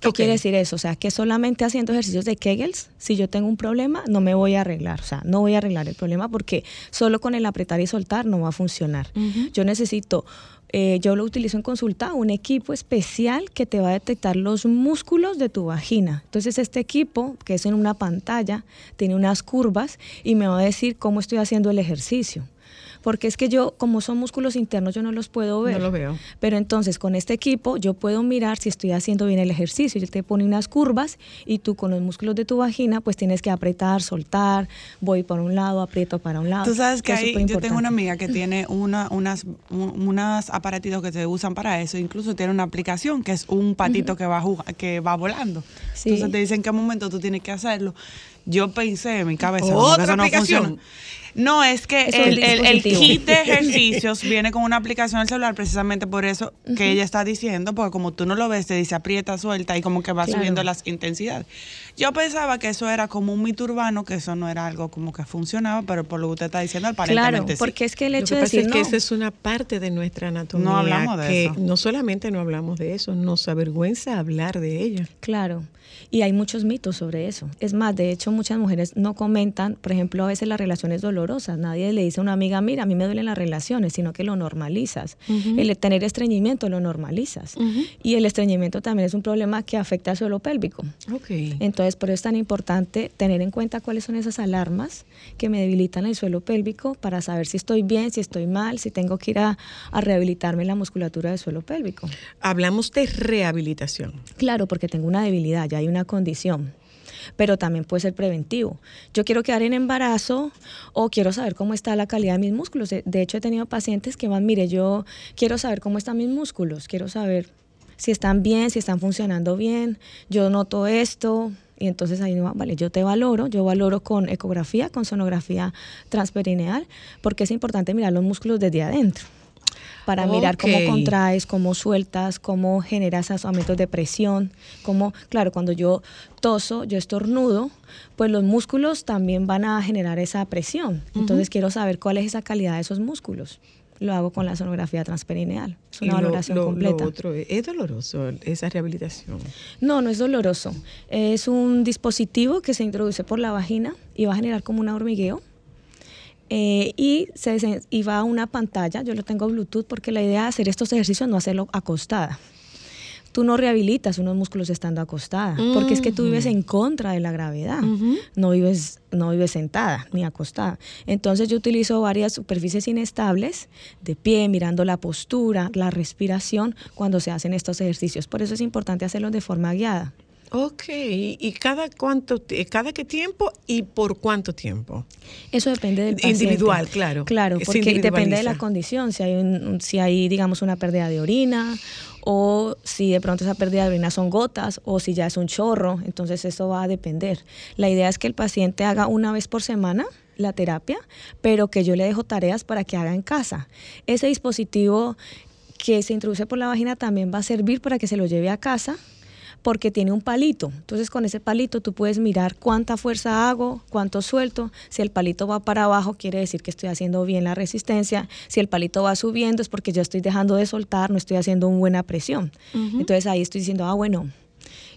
¿Qué quiere decir eso? O sea, que solamente haciendo ejercicios de Kegels, si yo tengo un problema, no me voy a arreglar. O sea, no voy a arreglar el problema porque solo con el apretar y soltar no va a funcionar. Yo necesito, eh, yo lo utilizo en consulta, un equipo especial que te va a detectar los músculos de tu vagina. Entonces, este equipo, que es en una pantalla, tiene unas curvas y me va a decir cómo estoy haciendo el ejercicio. Porque es que yo, como son músculos internos, yo no los puedo ver. No lo veo. Pero entonces con este equipo yo puedo mirar si estoy haciendo bien el ejercicio. Yo te pone unas curvas y tú con los músculos de tu vagina pues tienes que apretar, soltar, voy por un lado, aprieto para un lado. Tú sabes que ahí, yo tengo una amiga que tiene una, unas, un- unas aparatitos que se usan para eso. Incluso tiene una aplicación que es un patito que, va que va volando. Sí. Entonces te dice en qué momento tú tienes que hacerlo. Yo pensé en mi cabeza, ¿Otra eso no aplicación? funciona. No, es que Es el, el- el dispositivo. kit de [LAUGHS] ejercicios viene con una aplicación del celular, precisamente por eso que ella está diciendo, porque como tú no lo ves, te dice aprieta, suelta y como que va Claro. subiendo las intensidades. Yo pensaba que eso era como un mito urbano, que eso no era algo como que funcionaba, pero por lo que usted está diciendo, Claro, aparentemente sí. porque es que el Lo hecho que de pasa decir es que no, esa es una parte de nuestra anatomía. No hablamos de que eso. No solamente no hablamos de eso, nos avergüenza hablar de ella. Claro, y hay muchos mitos sobre eso. Es más, de hecho, muchas mujeres no comentan, por ejemplo, a veces las relaciones dolorosas. Nadie le dice a una amiga, mira, a mí me duelen las relaciones, sino que lo normalizas. El tener estreñimiento lo normalizas. Y el estreñimiento también es un problema que afecta al suelo pélvico. Ok. Entonces, por eso es tan importante tener en cuenta cuáles son esas alarmas que me debilitan el suelo pélvico para saber si estoy bien, si estoy mal, si tengo que ir a, a rehabilitarme la musculatura del suelo pélvico. Hablamos de rehabilitación. Claro, porque tengo una debilidad, ya hay una condición. Pero también puede ser preventivo. Yo quiero quedar en embarazo o quiero saber cómo está la calidad de mis músculos. De, hecho, he tenido pacientes que van, mire, yo quiero saber cómo están mis músculos, quiero saber si están bien, si están funcionando bien. Yo noto esto, y entonces ahí no, vale, yo te valoro, yo valoro con ecografía, con sonografía transperineal, porque es importante mirar los músculos desde adentro para mirar cómo contraes, cómo sueltas, cómo generas esos aumentos de presión, cómo, claro, cuando yo toso, yo estornudo, pues los músculos también van a generar esa presión. Entonces quiero saber cuál es esa calidad de esos músculos. Lo hago con la sonografía transperineal. Es una lo- valoración lo- lo completa. otro es doloroso esa rehabilitación. No, no es doloroso. Es un dispositivo que se introduce por la vagina y va a generar como un hormigueo. Eh, y, se, y va a una pantalla, yo lo tengo Bluetooth porque la idea de hacer estos ejercicios no hacerlo acostada. Tú no rehabilitas unos músculos estando acostada, porque es que tú vives en contra de la gravedad, no, vives, no vives sentada ni acostada. Entonces yo utilizo varias superficies inestables, de pie, mirando la postura, la respiración, cuando se hacen estos ejercicios. Por eso es importante hacerlos de forma guiada. Ok, ¿y cada cuánto, cada qué tiempo y por cuánto tiempo? Eso depende del paciente. Individual, claro. Claro, porque depende de la condición. Si hay, un- si hay, digamos, una pérdida de orina, o si de pronto esa pérdida de orina son gotas, o si ya es un chorro, entonces eso va a depender. La idea es que el paciente haga una vez por semana la terapia, pero que yo le dejo tareas para que haga en casa. Ese dispositivo que se introduce por la vagina también va a servir para que se lo lleve a casa porque tiene un palito. Entonces con ese palito tú puedes mirar cuánta fuerza hago, cuánto suelto. Si el palito va para abajo quiere decir que estoy haciendo bien la resistencia. Si el palito va subiendo es porque yo estoy dejando de soltar, no estoy haciendo una buena presión. Entonces ahí estoy diciendo, ah, bueno,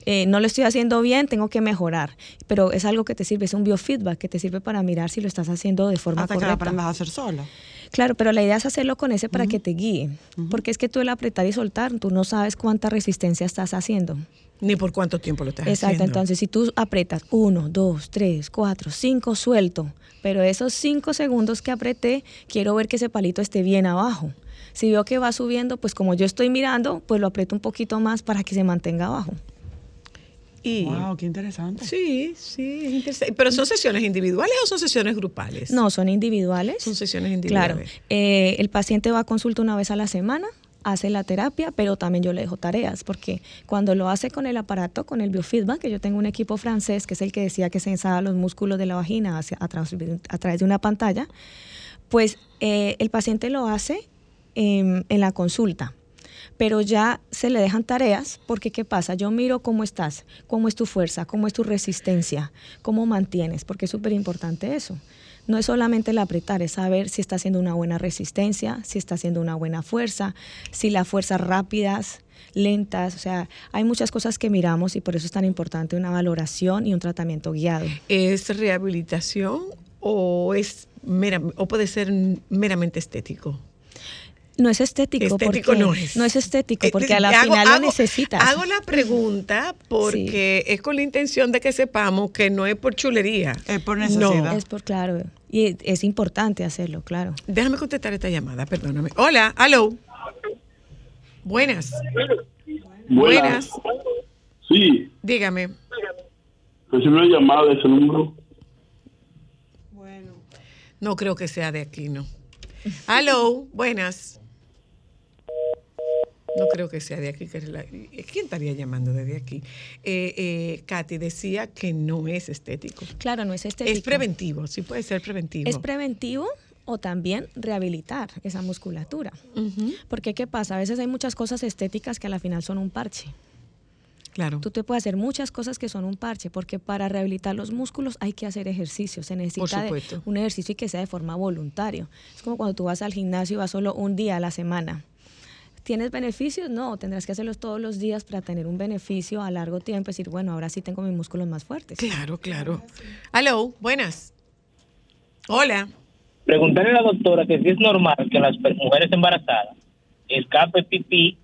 eh, no lo estoy haciendo bien, tengo que mejorar. Pero es algo que te sirve, es un biofeedback que te sirve para mirar si lo estás haciendo de forma Hasta que correcta. aprendas a hacer solo. Claro, pero la idea es hacerlo con ese para que te guíe. Porque es que tú el apretar y soltar, tú no sabes cuánta resistencia estás haciendo. Ni por cuánto tiempo lo estás Exacto, haciendo. entonces si tú apretas uno, dos, tres, cuatro, cinco, suelto, pero esos cinco segundos que apreté, quiero ver que ese palito esté bien abajo. Si veo que va subiendo, pues como yo estoy mirando, pues lo aprieto un poquito más para que se mantenga abajo. Y, Wow, qué interesante. Sí, sí, es interesante. ¿Pero son sesiones individuales o son sesiones grupales? No, son individuales. Son sesiones Claro, individuales. eh, el paciente va a consulta una vez a la semana, hace la terapia, pero también yo le dejo tareas, porque cuando lo hace con el aparato, con el biofeedback, que yo tengo un equipo francés, que es el que decía que se ensaya los músculos de la vagina hacia- a, través, a través de una pantalla, pues eh, el paciente lo hace em, en la consulta. Pero ya se le dejan tareas porque ¿qué pasa? Yo miro cómo estás, cómo es tu fuerza, cómo es tu resistencia, cómo mantienes, porque es súper importante eso. No es solamente el apretar, es saber si está haciendo una buena resistencia, si está haciendo una buena fuerza, si las fuerzas rápidas, lentas, o sea, hay muchas cosas que miramos y por eso es tan importante una valoración y un tratamiento guiado. ¿Es rehabilitación o es mera- o puede ser meramente estético? No es estético, Estético porque no es. es estético porque a la hago- final hago- lo necesitas. Hago la pregunta [LAUGHS] porque es con la intención de que sepamos que no es por chulería. Es por No. necesidad. Es por claro, y es importante hacerlo, claro. Déjame contestar esta llamada, perdóname. Hola, hello. Buenas. Buenas. Sí, Dígame. recibí una llamada de ese número. No creo que sea de aquí, no. Hello, buenas. No creo que sea de aquí. que la- ¿Quién estaría llamando desde aquí? Eh, eh, Katy decía que no es estético. Claro, no es estético. Es preventivo, sí puede ser preventivo. Es preventivo o también rehabilitar esa musculatura. Porque ¿qué pasa? A veces hay muchas cosas estéticas que a la final son un parche. Claro. Tú te puedes hacer muchas cosas que son un parche, porque para rehabilitar los músculos hay que hacer ejercicio. Se necesita de- un ejercicio y que sea de forma voluntaria. Es como cuando tú vas al gimnasio y vas solo un día a la semana. ¿Tienes beneficios? No, tendrás que hacerlos todos los días para tener un beneficio a largo tiempo. Decir, bueno, ahora sí tengo mis músculos más fuertes. Claro, claro. Hello, buenas. Hola. Preguntarle a la doctora que si es normal que las mujeres embarazadas escape pipí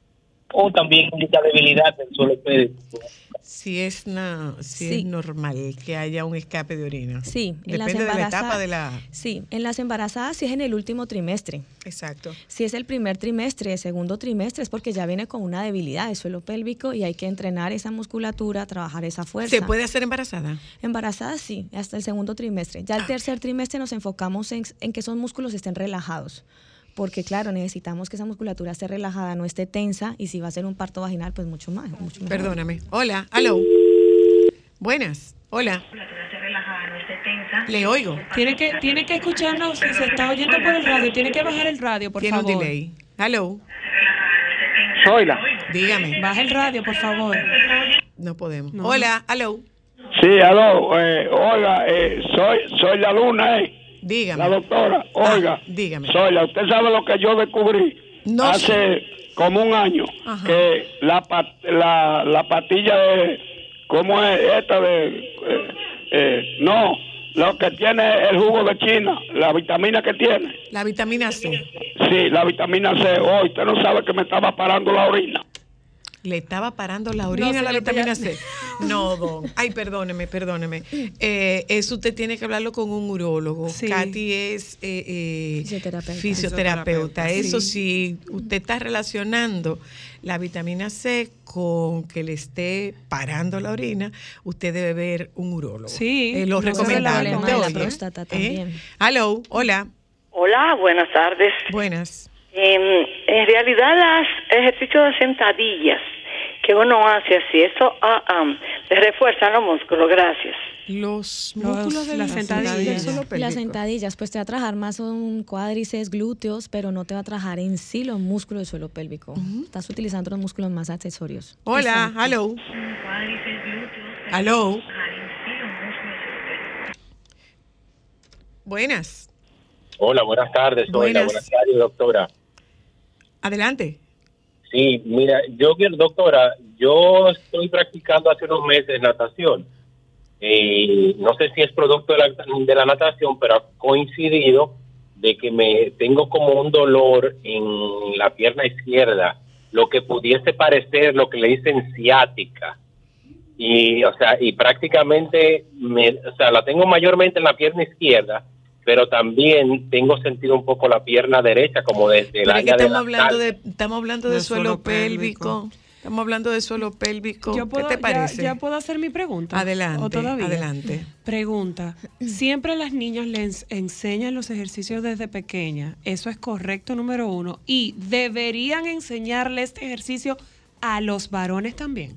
o también indica debilidad del suelo pélvico. Si es, na- si Sí. es normal que haya un escape de orina. Sí, en las Depende de la etapa de la. Sí, en las embarazadas sí es en el último trimestre. Exacto. Si es el primer trimestre, el segundo trimestre es porque ya viene con una debilidad del suelo pélvico y hay que entrenar esa musculatura, trabajar esa fuerza. ¿Se puede hacer embarazada? Embarazada sí, hasta el segundo trimestre. Ya el Ah. tercer trimestre nos enfocamos en, en que esos músculos estén relajados. Porque claro, necesitamos que esa musculatura esté relajada, no esté tensa y si va a ser un parto vaginal, pues mucho más. Mucho mejor. Perdóname. Hola, hello. Buenas. Hola. Le oigo. Tiene que, tiene que escucharnos, si se está oyendo por el radio, tiene que bajar el radio, por Tiene favor. un delay. Hello. Zoila. Dígame. Baja el radio, por favor. No podemos. Hola, hello. Sí, aló, eh, oiga, eh, soy, soy la luna, eh. Dígame. La doctora, oiga. dígame. Soy la, usted sabe lo que yo descubrí No hace como un año, Ajá. que la, la patilla de, ¿cómo es esta de, eh, eh, no, lo que tiene el jugo de China, la vitamina que tiene. La vitamina C. Sí, la vitamina C. Hoy usted no sabe que me estaba parando la orina. Le estaba parando la orina No, a la vitamina C. No, don. Ay, perdóneme, perdóneme. Eh, eso usted tiene que hablarlo con un urólogo. Sí. Katy es eh, eh, Fisioterapeuta. fisioterapeuta. Eso Sí. sí, usted está relacionando la vitamina C con que le esté parando la orina, usted debe ver un urólogo. Sí, Eh, lo no se recomendable. problema ¿Usted de la próstata ¿Eh? también. Hello, hola. Hola, buenas tardes. Buenas. Em, en realidad, los ejercicios de sentadillas que uno hace así, eso ah, ah, le refuerza los músculos, gracias. Los músculos de las sentadillas. Las sentadillas, pues te va a trabajar más son cuádriceps, glúteos, pero no te va a trabajar en sí los músculos del suelo pélvico. Estás utilizando los músculos más accesorios. Hola, Exacto. hello. Hello. Buenas. Hola, buenas tardes. Hola, Buenas. buenas tardes, doctora. Adelante. Sí, mira, yo, doctora, yo estoy practicando hace unos meses natación. Eh, no sé si es producto de la, de la natación, pero ha coincidido de que me tengo como un dolor en la pierna izquierda, lo que pudiese parecer lo que le dicen ciática. Y, o sea, y prácticamente, me, o sea, la tengo mayormente en la pierna izquierda, pero también tengo sentido un poco la pierna derecha, como desde el área de estamos la hablando de, estamos hablando de, De suelo, suelo pélvico. pélvico. Estamos hablando de suelo pélvico. Yo puedo- ¿Qué te ya- parece? Ya, puedo hacer mi pregunta. Adelante, ¿O todavía? adelante. Pregunta. Siempre a las niñas les enseñan los ejercicios desde pequeña. ¿Eso es correcto, número uno? Y deberían enseñarle este ejercicio a los varones también.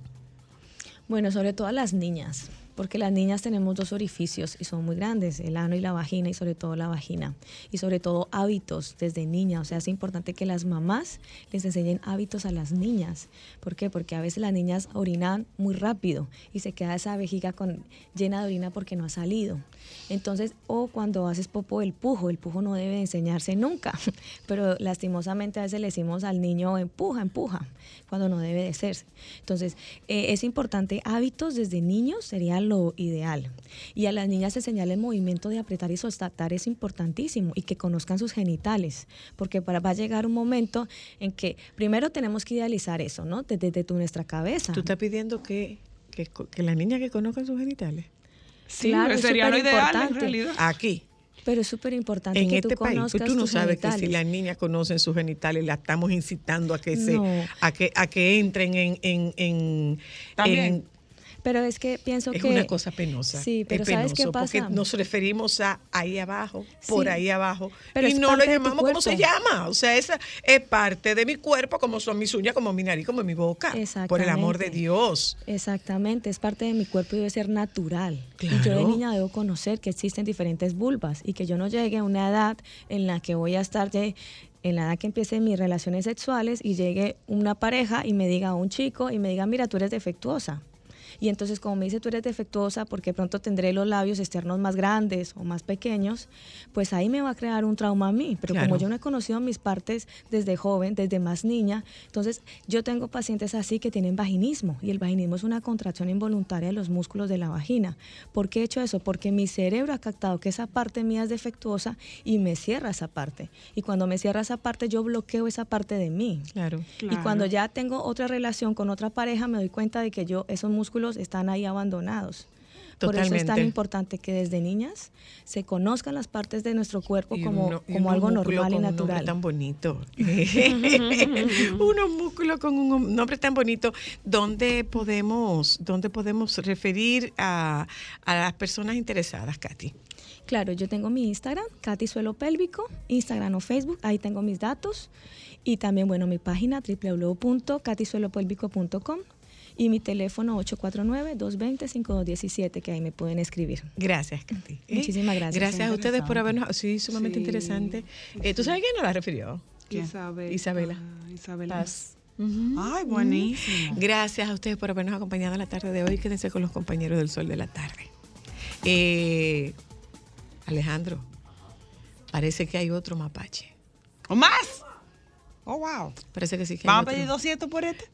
Bueno, sobre todo a las niñas, porque las niñas tenemos dos orificios y son muy grandes, el ano y la vagina y sobre todo la vagina. Y sobre todo hábitos desde niña, o sea, es importante que las mamás les enseñen hábitos a las niñas. ¿Por qué? Porque a veces las niñas orinan muy rápido y se queda esa vejiga con, llena de orina porque no ha salido. Entonces, o cuando haces popo, el pujo, el pujo no debe enseñarse nunca, [LAUGHS] pero lastimosamente a veces le decimos al niño empuja, empuja, cuando no debe de ser. Entonces, eh, es importante, hábitos desde niños sería lo ideal. Y a las niñas enseñarles el movimiento de apretar y soltar es importantísimo y que conozcan sus genitales, porque para, va a llegar un momento en que primero tenemos que idealizar eso, ¿no? Desde, tu- nuestra cabeza. ¿Tú estás pidiendo que, que, que la niña que conozca sus genitales? Claro, es sería lo ideal, en superimportante. realidad. Aquí. Pero es súper importante En que este tú país, conozcas pues tú no tus sabes que si las niñas conocen sus genitales, la estamos incitando a que se, No. a que, a que entren en, en, en, en- Pero es que pienso es que... una cosa penosa. Sí, pero es ¿sabes qué pasa? Porque nos referimos a ahí abajo, por ahí abajo, Pero y es no lo llamamos como se llama. O sea, esa es parte de mi cuerpo, como son mis uñas, como mi nariz, como mi boca. Por el amor de. Dios. Exactamente, es parte de mi cuerpo y debe ser natural. Y yo de Claro. niña debo conocer que existen diferentes vulvas y que yo no llegue a una edad en la que voy a estar de- en la edad que empiece mis relaciones sexuales y llegue una pareja y me diga un chico y me diga, mira, tú eres defectuosa. Y entonces, como me dice, tú eres defectuosa porque pronto tendré los labios externos más grandes o más pequeños, pues ahí me va a crear un trauma a mí. Pero Claro. como yo no he conocido mis partes desde joven, desde más niña, entonces yo tengo pacientes así que tienen vaginismo y el vaginismo es una contracción involuntaria de los músculos de la vagina. ¿Por qué he hecho eso? Porque mi cerebro ha captado que esa parte mía es defectuosa y me cierra esa parte. Y cuando me cierra esa parte, yo bloqueo esa parte de mí. Claro. Y cuando ya tengo otra relación con otra pareja, me doy cuenta de que yo esos músculos están ahí abandonados. Por eso es tan importante que desde niñas se conozcan las partes de nuestro cuerpo Y como, uno- como algo normal y con un nombre natural. tan bonito. [LAUGHS] unos músculos con un nombre tan bonito. ¿Dónde podemos, dónde podemos referir a, a las personas interesadas, Katy? Claro, yo tengo mi Instagram, Katy Suelo Pélvico, Instagram o Facebook, ahí tengo mis datos. Y también, bueno, mi página www.katysuelopélvico.com y mi teléfono 849-220-5217, que ahí me pueden escribir. Gracias, Katy. [LAUGHS] Muchísimas gracias. Gracias a ustedes por habernos. Sí, sumamente interesante. Eh, ¿Tú sabes quién nos la refirió? Isabel. Isabela. Isabela. Paz. Ay, buenísimo. Gracias a ustedes por habernos acompañado la tarde de hoy. Quédense con los compañeros del Sol de la Tarde. Eh, Alejandro, parece que hay otro mapache. ¿O más? Oh, wow. Parece que sí que hay ¿Vamos a otro. pedir 200 por este?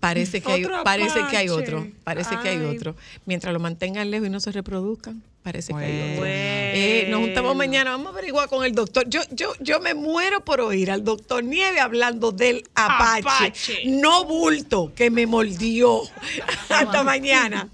Parece que hay, Otro parece que hay otro. Parece que hay Ay. otro. Mientras lo mantengan lejos y no se reproduzcan, parece que hay otro. Bueno. Eh, nos juntamos mañana, vamos a averiguar con el doctor. Yo, yo, yo me muero por oír al doctor Nieve hablando del Apache. Apache. No bulto que me mordió. [LAUGHS] Hasta mañana.